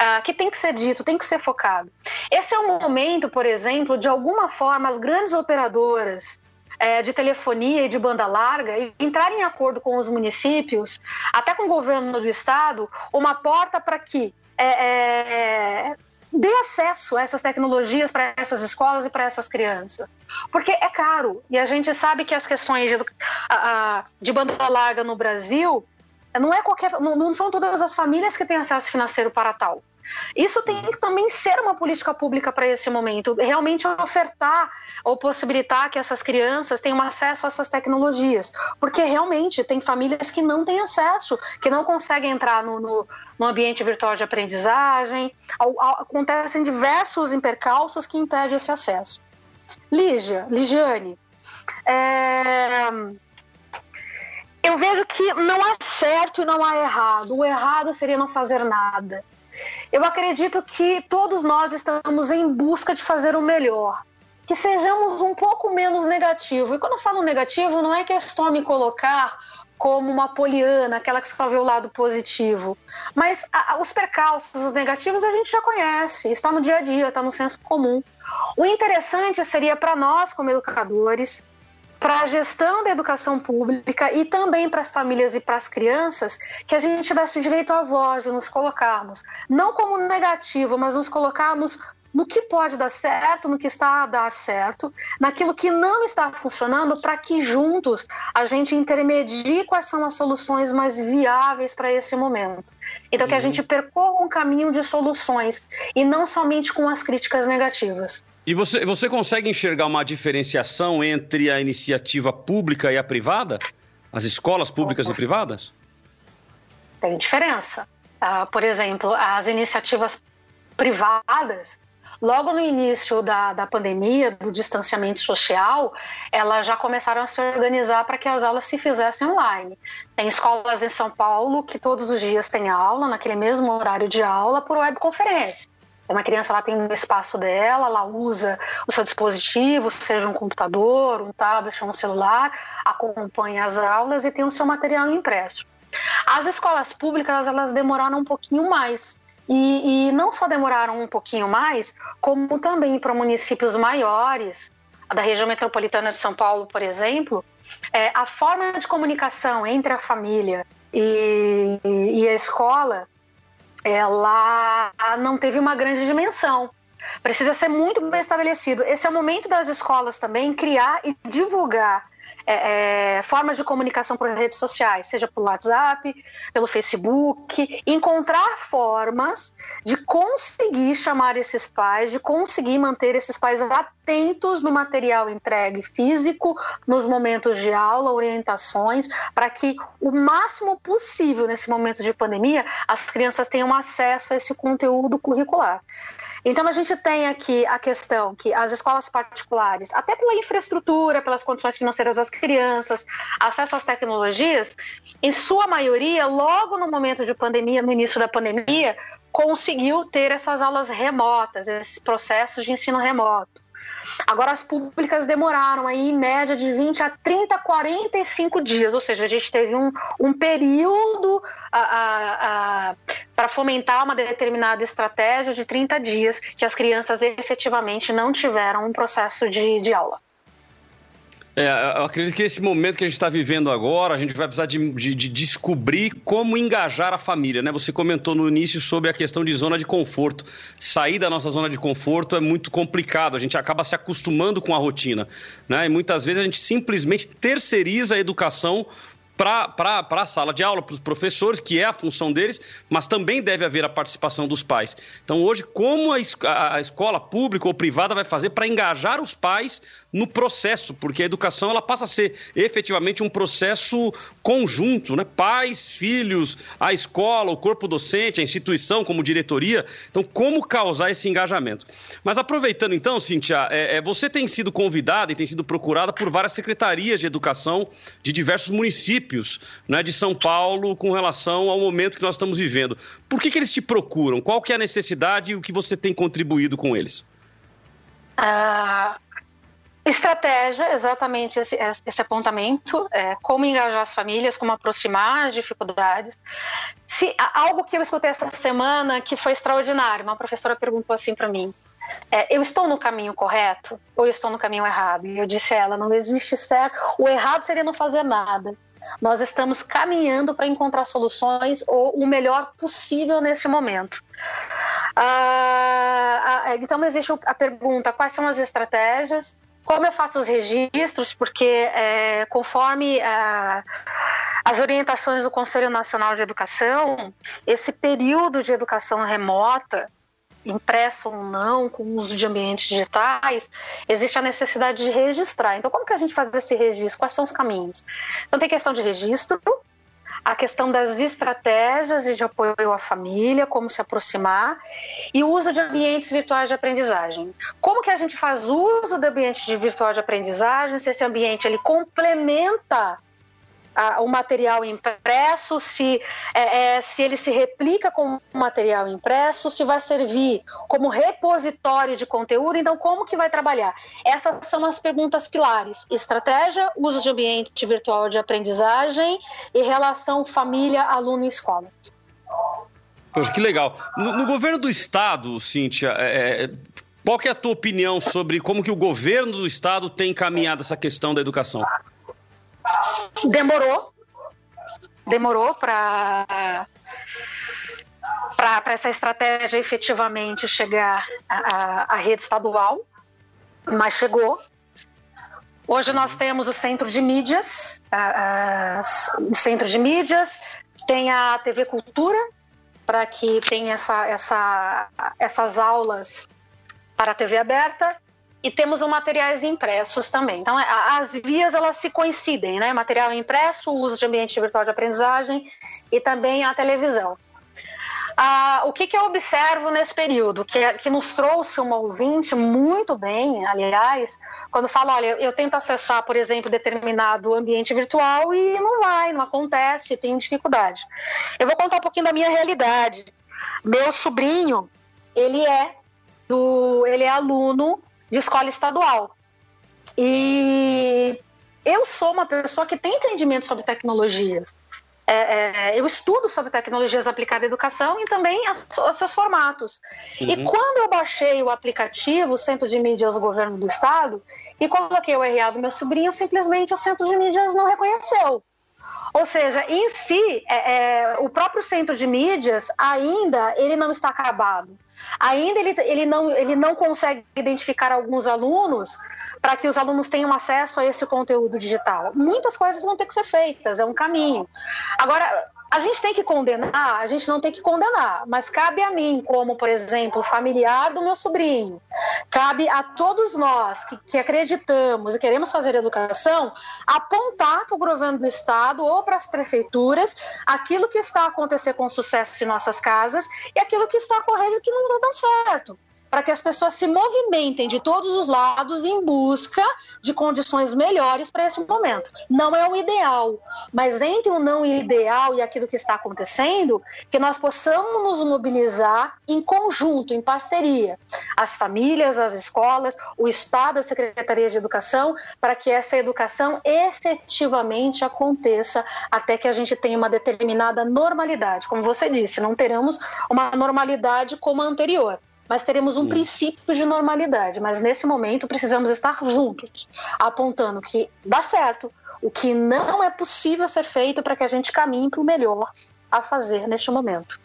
uh, que tem que ser dito, tem que ser focado. Esse é o momento, por exemplo, de alguma forma as grandes operadoras é, de telefonia e de banda larga entrar em acordo com os municípios, até com o governo do estado, uma porta para que é, é, dê acesso a essas tecnologias para essas escolas e para essas crianças. Porque é caro e a gente sabe que as questões de, de banda larga no Brasil não é qualquer, não, não são todas as famílias que têm acesso financeiro para tal. Isso tem que também ser uma política pública para esse momento, realmente ofertar ou possibilitar que essas crianças tenham acesso a essas tecnologias, porque realmente tem famílias que não têm acesso, que não conseguem entrar no, no, no ambiente virtual de aprendizagem, acontecem diversos impercalços que impedem esse acesso. Lígia, Ligiane, é eu vejo que não há certo e não há errado. O errado seria não fazer nada. Eu acredito que todos nós estamos em busca de fazer o melhor. Que sejamos um pouco menos negativo. E quando eu falo negativo, não é questão me colocar como uma poliana, aquela que só vê o lado positivo. Mas a, os percalços, os negativos, a gente já conhece, está no dia a dia, está no senso comum. O interessante seria para nós, como educadores, para a gestão da educação pública e também para as famílias e para as crianças, que a gente tivesse o direito à voz de nos colocarmos, não como negativo, mas nos colocarmos no que pode dar certo, no que está a dar certo, naquilo que não está funcionando, para que juntos a gente intermedie quais são as soluções mais viáveis para esse momento. Então, que a uhum. gente percorra um caminho de soluções e não somente com as críticas negativas. E você, você consegue enxergar uma diferenciação entre a iniciativa pública e a privada? As escolas públicas e privadas? Tem diferença. Uh, por exemplo, as iniciativas privadas, logo no início da, da pandemia, do distanciamento social, elas já começaram a se organizar para que as aulas se fizessem online. Tem escolas em São Paulo que todos os dias têm aula, naquele mesmo horário de aula, por webconferência. Uma criança ela tem um espaço dela, ela usa o seu dispositivo, seja um computador, um tablet, um celular, acompanha as aulas e tem o seu material impresso. As escolas públicas elas demoraram um pouquinho mais. E, e não só demoraram um pouquinho mais, como também para municípios maiores, da região metropolitana de São Paulo, por exemplo, é, a forma de comunicação entre a família e, e a escola ela não teve uma grande dimensão. Precisa ser muito bem estabelecido. Esse é o momento das escolas também criar e divulgar é, é, formas de comunicação por redes sociais, seja pelo WhatsApp, pelo Facebook, encontrar formas de conseguir chamar esses pais, de conseguir manter esses pais atentos no material entregue físico, nos momentos de aula, orientações, para que o máximo possível nesse momento de pandemia as crianças tenham acesso a esse conteúdo curricular. Então a gente tem aqui a questão que as escolas particulares, até pela infraestrutura, pelas condições financeiras das crianças, acesso às tecnologias, em sua maioria, logo no momento de pandemia, no início da pandemia, conseguiu ter essas aulas remotas, esses processos de ensino remoto. Agora, as públicas demoraram aí, em média de 20 a 30, 45 dias, ou seja, a gente teve um, um período para fomentar uma determinada estratégia de 30 dias que as crianças efetivamente não tiveram um processo de, de aula. É, eu acredito que esse momento que a gente está vivendo agora, a gente vai precisar de, de, de, descobrir como engajar a família, né? Você comentou no início sobre a questão de zona de conforto. Sair da nossa zona de conforto é muito complicado, a gente acaba se acostumando com a rotina, né? E muitas vezes a gente simplesmente terceiriza a educação para a sala de aula, para os professores, que é a função deles, mas também deve haver a participação dos pais. Então, hoje, como a, a, escola pública ou privada vai fazer para engajar os pais no processo, porque a educação ela passa a ser efetivamente um processo conjunto, né? Pais, filhos, a escola, o corpo docente, a instituição como diretoria. Então, como causar esse engajamento? Mas aproveitando então, Cintia, é, é, você tem sido convidada e tem sido procurada por várias secretarias de educação de diversos municípios né, de São Paulo com relação ao momento que nós estamos vivendo. Por que, que eles te procuram? Qual que é a necessidade e o que você tem contribuído com eles? Ah, Estratégia, exatamente esse, esse apontamento, é, como engajar as famílias, como aproximar as dificuldades. Se, algo que eu escutei essa semana que foi extraordinário, uma professora perguntou assim para mim, é, eu estou no caminho correto ou eu estou no caminho errado? E eu disse a ela, não existe certo, o errado seria não fazer nada. Nós estamos caminhando para encontrar soluções ou o melhor possível nesse momento. Ah, então existe a pergunta: quais são as estratégias? Como eu faço os registros? Porque é, conforme a, as orientações do Conselho Nacional de Educação, esse período de educação remota, impresso ou não, com uso de ambientes digitais, existe a necessidade de registrar. Então, como que a gente faz esse registro? Quais são os caminhos? Então, tem questão de registro, a questão das estratégias de apoio à família, como se aproximar, e o uso de ambientes virtuais de aprendizagem. Como que a gente faz uso do ambiente de virtual de aprendizagem, se esse ambiente ele complementa o material impresso, se, é, é, se ele se replica com o material impresso, se vai servir como repositório de conteúdo, então como que vai trabalhar? Essas são as perguntas pilares: estratégia, uso de ambiente virtual de aprendizagem e relação família, aluno escola. Que legal. No, no governo do estado, Cíntia, é, é qual é a tua opinião sobre como que o governo do estado tem encaminhado essa questão da educação? Demorou, demorou para para essa estratégia efetivamente chegar à, rede estadual, mas chegou. Hoje nós temos o centro de mídias, a, a, o centro de mídias, tem a TV Cultura, para que tenha essa, essa, essas aulas para a TV aberta, e temos os materiais impressos também. Então, é, as vias elas se coincidem, né? Material impresso, uso de ambiente virtual de aprendizagem e também a televisão. Ah, o que, que, eu observo nesse período? Que, que nos trouxe uma ouvinte muito bem, aliás, quando fala, olha, eu tento acessar, por exemplo, determinado ambiente virtual e não vai, não acontece, tem dificuldade. Eu vou contar um pouquinho da minha realidade. Meu sobrinho, ele é do, ele é aluno de escola estadual. E eu sou uma pessoa que tem entendimento sobre tecnologias. É, é, eu estudo sobre tecnologias aplicadas à educação e também os seus formatos. Uhum. E quando eu baixei o aplicativo, o Centro de Mídias do Governo do Estado, e coloquei o RA do meu sobrinho, simplesmente o Centro de Mídias não reconheceu. Ou seja, em si, é, é o próprio Centro de Mídias ainda ele não está acabado. Ainda ele, ele, não, ele não consegue identificar alguns alunos para que os alunos tenham acesso a esse conteúdo digital. Muitas coisas vão ter que ser feitas, é um caminho. Agora, a gente tem que condenar, a gente não tem que condenar, mas cabe a mim, como, por exemplo, familiar do meu sobrinho, cabe a todos nós que, que acreditamos e queremos fazer educação, apontar para o governo do Estado ou para as prefeituras aquilo que está acontecendo com sucesso em nossas casas e aquilo que está ocorrendo que não está dando certo. Para que as pessoas se movimentem de todos os lados em busca de condições melhores para esse momento. Não é o ideal, mas entre o não ideal e aquilo que está acontecendo, que nós possamos nos mobilizar em conjunto, em parceria, as famílias, as escolas, o Estado, a Secretaria de Educação, para que essa educação efetivamente aconteça até que a gente tenha uma determinada normalidade. Como você disse, não teremos uma normalidade como a anterior mas teremos um princípio de normalidade. Mas nesse momento precisamos estar juntos, apontando que dá certo, o que não é possível ser feito para que a gente caminhe para o melhor a fazer neste momento.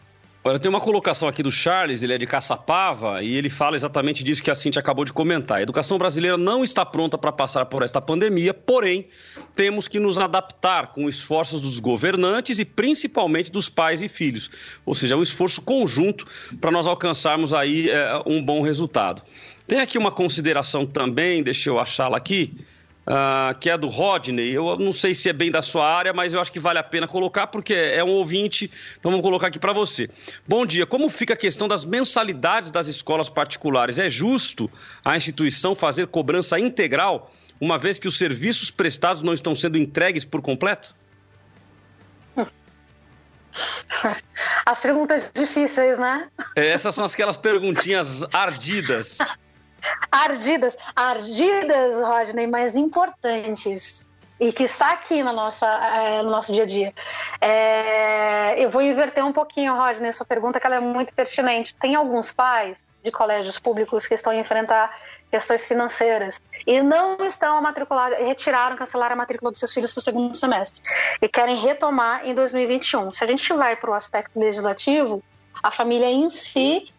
Olha, tem uma colocação aqui do Charles, ele é de Caçapava, e ele fala exatamente disso que a Cintia acabou de comentar. A educação brasileira não está pronta para passar por esta pandemia, porém, temos que nos adaptar com esforços dos governantes e principalmente dos pais e filhos. Ou seja, é um esforço conjunto para nós alcançarmos aí é, um bom resultado. Tem aqui uma consideração também, deixa eu achá-la aqui uh, que é do Rodney. Eu não sei se é bem da sua área, mas eu acho que vale a pena colocar, porque é um ouvinte, então vamos colocar aqui para você. Bom dia, como fica a questão das mensalidades das escolas particulares? É justo a instituição fazer cobrança integral, uma vez que os serviços prestados não estão sendo entregues por completo? As perguntas difíceis, né? É, essas são aquelas perguntinhas ardidas. Ardidas, ardidas, Rodney, mas importantes e que está aqui na nossa, é, no nosso dia a dia. É, eu vou inverter um pouquinho, Rodney, sua pergunta, que ela é muito pertinente. Tem alguns pais de colégios públicos que estão a enfrentar questões financeiras e não estão matriculados, retiraram, cancelaram a matrícula dos seus filhos para o segundo semestre e querem retomar em 2021. Se a gente vai para o aspecto legislativo, a família em si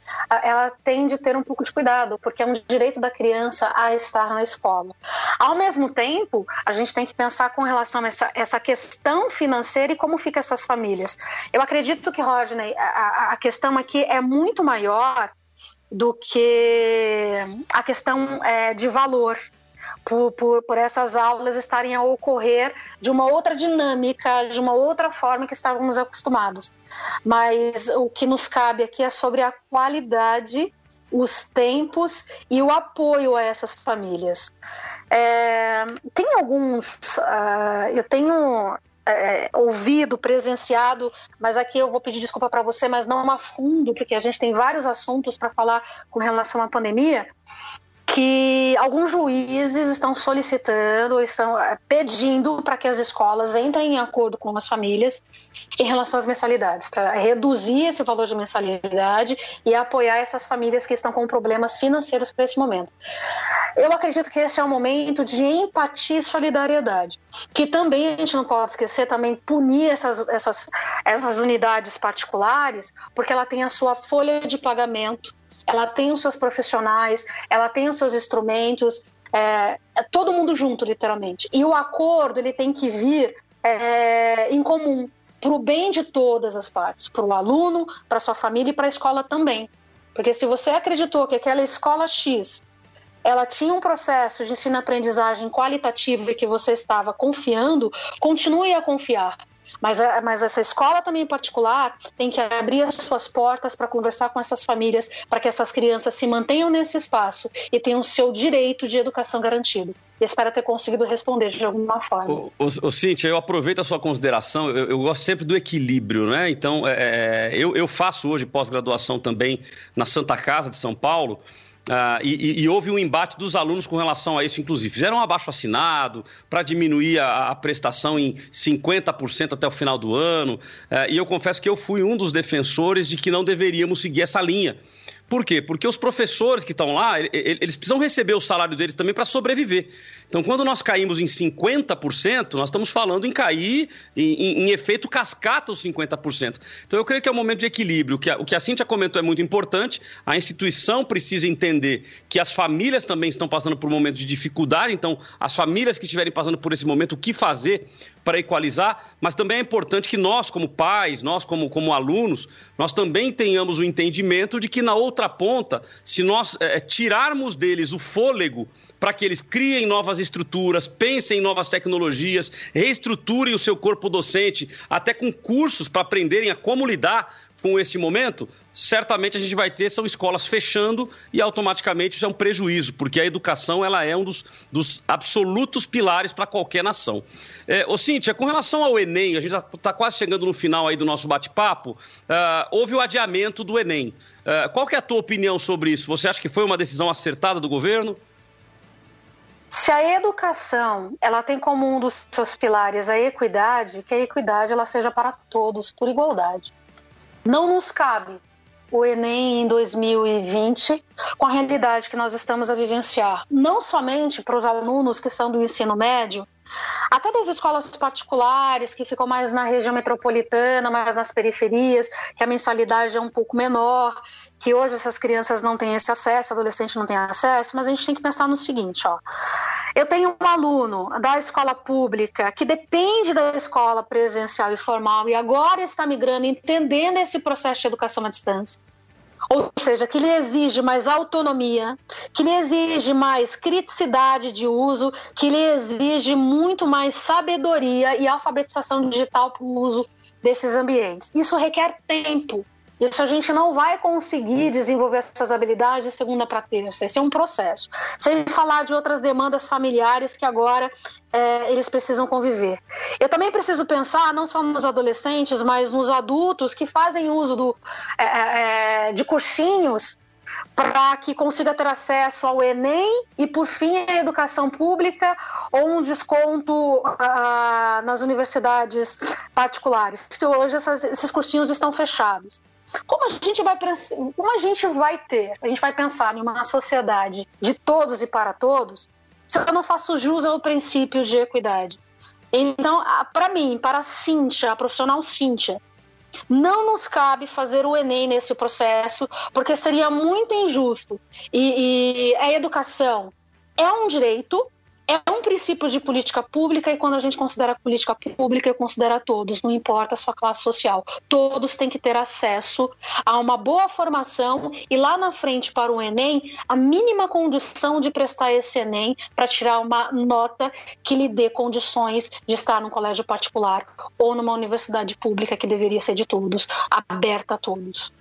ela tem de ter um pouco de cuidado, porque é um direito da criança a estar na escola. Ao mesmo tempo, a gente tem que pensar com relação a essa, essa questão financeira e como ficam essas famílias. Eu acredito que, Rodney, a, a questão aqui é muito maior do que a questão é, de valor por, por, por, essas aulas estarem a ocorrer de uma outra dinâmica, de uma outra forma que estávamos acostumados. Mas o que nos cabe aqui é sobre a qualidade, os tempos e o apoio a essas famílias. É, tem alguns. Uh, eu tenho é, ouvido, presenciado, mas aqui eu vou pedir desculpa para você, mas não a fundo, porque a gente tem vários assuntos para falar com relação à pandemia que alguns juízes estão solicitando, estão eh, pedindo para que as escolas entrem em acordo com as famílias em relação às mensalidades, para reduzir esse valor de mensalidade e apoiar essas famílias que estão com problemas financeiros para esse momento. Eu acredito que esse é um momento de empatia e solidariedade, que também a gente não pode esquecer, também punir essas, essas, essas unidades particulares, porque ela tem a sua folha de pagamento ela tem os seus profissionais, ela tem os seus instrumentos, é, é todo mundo junto, literalmente. E o acordo ele tem que vir é, em comum, para o bem de todas as partes, para o aluno, para sua família e para a escola também. Porque se você acreditou que aquela escola X ela tinha um processo de ensino-aprendizagem qualitativo e que você estava confiando, continue a confiar. Mas, é, mas essa escola também em particular tem que abrir as suas portas para conversar com essas famílias, para que essas crianças se mantenham nesse espaço e tenham o seu direito de educação garantido. E espero ter conseguido responder de alguma forma. Ô, ô Cíntia, eu aproveito a sua consideração, eu, eu gosto sempre do equilíbrio, né? Então, é, é eu, eu faço hoje pós-graduação também na Santa Casa de São Paulo. Uh, e, e, houve um embate dos alunos com relação a isso, inclusive. Fizeram um abaixo assinado para diminuir a, a, prestação em 50% até o final do ano. Uh, e eu confesso que eu fui um dos defensores de que não deveríamos seguir essa linha. Por quê? Porque os professores que estão lá, eles precisam receber o salário deles também para sobreviver. Então, quando nós caímos em 50%, nós estamos falando em cair em, em, efeito cascata os 50%. Então, eu creio que é um momento de equilíbrio. O que a, o que a Cintia comentou é muito importante. A instituição precisa entender que as famílias também estão passando por um momento de dificuldade. Então, as famílias que estiverem passando por esse momento, o que fazer para equalizar? Mas também é importante que nós, como pais, nós, como, como alunos, nós também tenhamos o entendimento de que na outra ponta, se nós é, tirarmos deles o fôlego para que eles criem novas estruturas, pensem em novas tecnologias, reestruturem o seu corpo docente, até com cursos para aprenderem a como lidar com esse momento, certamente a gente vai ter são escolas fechando e automaticamente isso é um prejuízo, porque a educação ela é um dos, dos absolutos pilares para qualquer nação. É, ô Cíntia, com relação ao Enem, a gente está quase chegando no final aí do nosso bate-papo, uh, houve o adiamento do Enem. Uh, qual que é a tua opinião sobre isso? Você acha que foi uma decisão acertada do governo? Se a educação ela tem como um dos seus pilares a equidade, que a equidade ela seja para todos por igualdade. Não nos cabe o Enem em 2020 com a realidade que nós estamos a vivenciar, não somente para os alunos que são do ensino médio, até das escolas particulares que ficam mais na região metropolitana, mais nas periferias, que a mensalidade é um pouco menor, que hoje essas crianças não têm esse acesso, adolescente não tem acesso, mas a gente tem que pensar no seguinte, ó. Eu tenho um aluno da escola pública que depende da escola presencial e formal e agora está migrando, entendendo esse processo de educação à distância. Ou seja, que lhe exige mais autonomia, que lhe exige mais criticidade de uso, que lhe exige muito mais sabedoria e alfabetização digital para o uso desses ambientes. Isso requer tempo. Isso a gente não vai conseguir desenvolver essas habilidades de segunda para terça. Esse é um processo. Sem falar de outras demandas familiares que agora é, eles precisam conviver. Eu também preciso pensar não só nos adolescentes, mas nos adultos que fazem uso do, é, é, é de cursinhos para que consiga ter acesso ao Enem e, por fim, à educação pública ou um desconto uh, nas universidades particulares, que hoje essas, esses cursinhos estão fechados. Como a gente vai como a gente vai ter, a gente vai pensar em uma sociedade de todos e para todos, se eu não faço jus ao princípio de equidade. Então, para mim, para a Cíntia, a profissional Cíntia, não nos cabe fazer o Enem nesse processo, porque seria muito injusto. E, e a educação é um direito, é um princípio de política pública e quando a gente considera política pública, considera todos, não importa a sua classe social. Todos têm que ter acesso a uma boa formação e lá na frente para o Enem, a mínima condição de prestar esse Enem para tirar uma nota que lhe dê condições de estar num colégio particular ou numa universidade pública que deveria ser de todos, aberta a todos.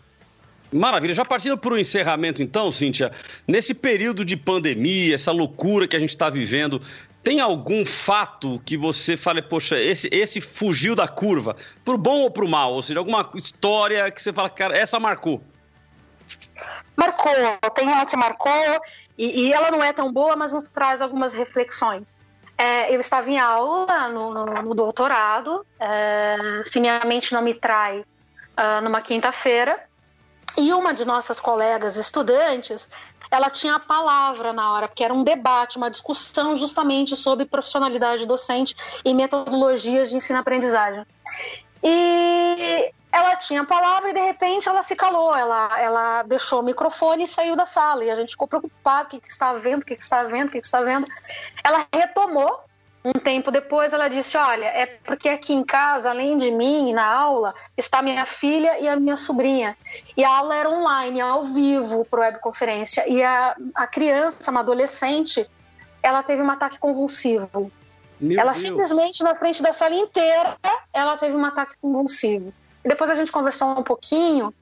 Maravilha. Já partindo para o encerramento, então, Cíntia, nesse período de pandemia, essa loucura que a gente está vivendo, tem algum fato que você fale, poxa, esse, esse fugiu da curva, pro bom ou pro mal? Ou seja, alguma história que você fala, cara, essa marcou? Marcou, tem uma que marcou, e, e ela não é tão boa, mas nos traz algumas reflexões. É, eu estava em aula no, no, no doutorado, é, finalmente não me trai uh, numa quinta-feira, e uma de nossas colegas estudantes, ela tinha a palavra na hora, porque era um debate, uma discussão justamente sobre profissionalidade docente e metodologias de ensino-aprendizagem. E ela tinha a palavra e de repente ela se calou, ela, ela deixou o microfone e saiu da sala. E a gente ficou preocupado: o que, está vendo, o que, que está vendo, o que, que está vendo. Ela retomou um tempo depois, ela disse: Olha, é porque aqui em casa, além de mim, na aula, está minha filha e a minha sobrinha. E a aula era online, ao vivo, por webconferência. E a, a criança, uma adolescente, ela teve um ataque convulsivo. Meu ela Deus. simplesmente, na frente da sala inteira, ela teve um ataque convulsivo. Depois a gente conversou um pouquinho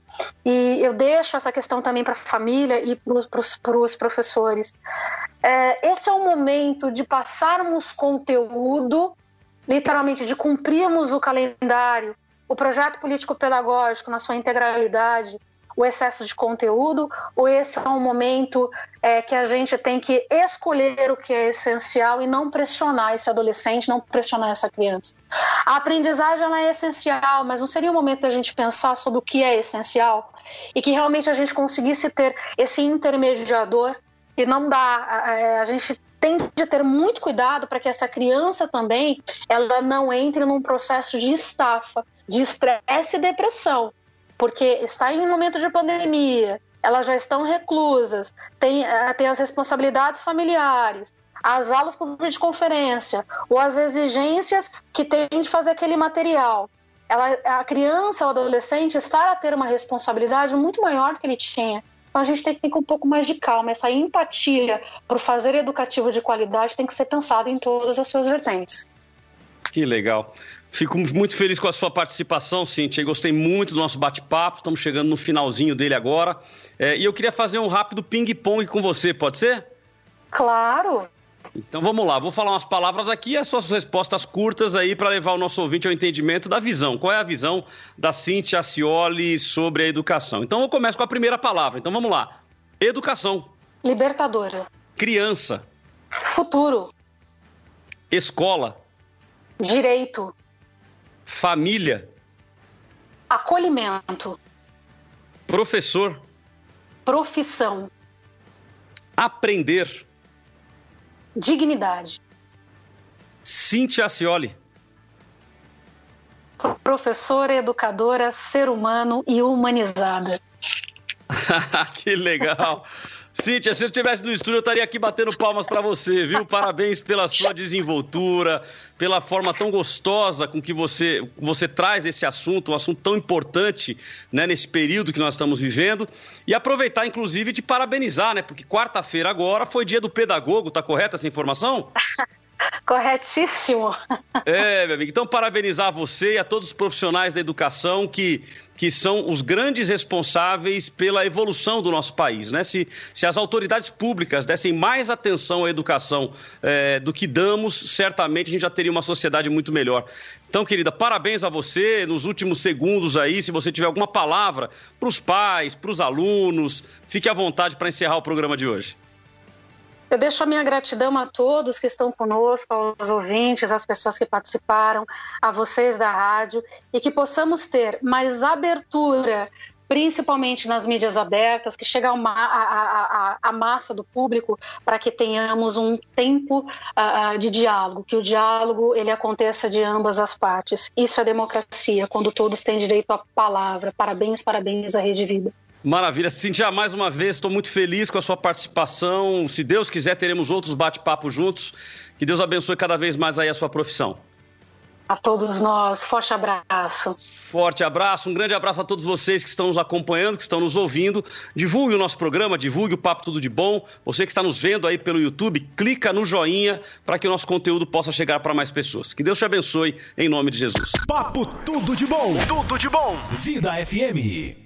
e eu deixo essa questão também para a família e para os professores. É, esse é o momento de passarmos conteúdo, literalmente de cumprirmos o calendário, o projeto político-pedagógico na sua integralidade, o excesso de conteúdo, ou esse é um momento é, que a gente tem que escolher o que é essencial e não pressionar esse adolescente, não pressionar essa criança. A aprendizagem ela é essencial, mas não seria o momento da gente pensar sobre o que é essencial e que realmente a gente conseguisse ter esse intermediador e não dá. A, a gente tem de ter muito cuidado para que essa criança também ela não entre num processo de estafa, de estresse e depressão porque está em momento de pandemia, elas já estão reclusas, tem, eh, as responsabilidades familiares, as aulas por videoconferência, ou as exigências que tem de fazer aquele material. Ela, a criança ou adolescente está a ter uma responsabilidade muito maior do que ele tinha. Então a gente tem que ter um pouco mais de calma. Essa empatia para o fazer educativo de qualidade tem que ser pensada em todas as suas vertentes. Que legal. Fico muito feliz com a sua participação, Cintia. Gostei muito do nosso bate-papo. Estamos chegando no finalzinho dele agora. É, e eu queria fazer um rápido ping-pong com você, pode ser? Claro. Então vamos lá, vou falar umas palavras aqui e as suas respostas curtas aí para levar o nosso ouvinte ao entendimento da visão. Qual é a visão da Cintia Acioli sobre a educação? Então eu começo com a primeira palavra. Então vamos lá. Educação. Libertadora. Criança. Futuro. Escola. Direito. Família. Acolhimento. Professor. Profissão. Aprender. Dignidade. Cintia Acioli. Professora, educadora, ser humano e humanizada. *laughs* que legal. Cíntia, se eu estivesse no estúdio, eu estaria aqui batendo palmas para você, viu? Parabéns pela sua desenvoltura, pela forma tão gostosa com que você, você traz esse assunto, um assunto tão importante né, nesse período que nós estamos vivendo. E aproveitar, inclusive, de parabenizar, né? Porque quarta-feira agora foi dia do pedagogo, tá correta essa informação? *laughs* Corretíssimo. É, meu amigo. Então, parabenizar você e a todos os profissionais da educação que, que são os grandes responsáveis pela evolução do nosso país. Né? Se, se as autoridades públicas dessem mais atenção à educação é, do que damos, certamente a gente já teria uma sociedade muito melhor. Então, querida, parabéns a você. Nos últimos segundos aí, se você tiver alguma palavra para os pais, para os alunos, fique à vontade para encerrar o programa de hoje. Eu deixo a minha gratidão a todos que estão conosco, aos ouvintes, às pessoas que participaram, a vocês da rádio, e que possamos ter mais abertura, principalmente nas mídias abertas, que chegue a, a, a, massa do público, para que tenhamos um tempo uh, de diálogo, que o diálogo ele aconteça de ambas as partes. Isso é democracia, quando todos têm direito à palavra. Parabéns, parabéns à Rede Vida. Maravilha. Cintia, mais uma vez, estou muito feliz com a sua participação. Se Deus quiser, teremos outros bate-papos juntos. Que Deus abençoe cada vez mais aí a sua profissão. A todos nós, forte abraço. Forte abraço, um grande abraço a todos vocês que estão nos acompanhando, que estão nos ouvindo. Divulgue o nosso programa, divulgue o Papo Tudo de Bom. Você que está nos vendo aí pelo YouTube, clica no joinha para que o nosso conteúdo possa chegar para mais pessoas. Que Deus te abençoe, em nome de Jesus. Papo Tudo de Bom, tudo de bom. Vida FM.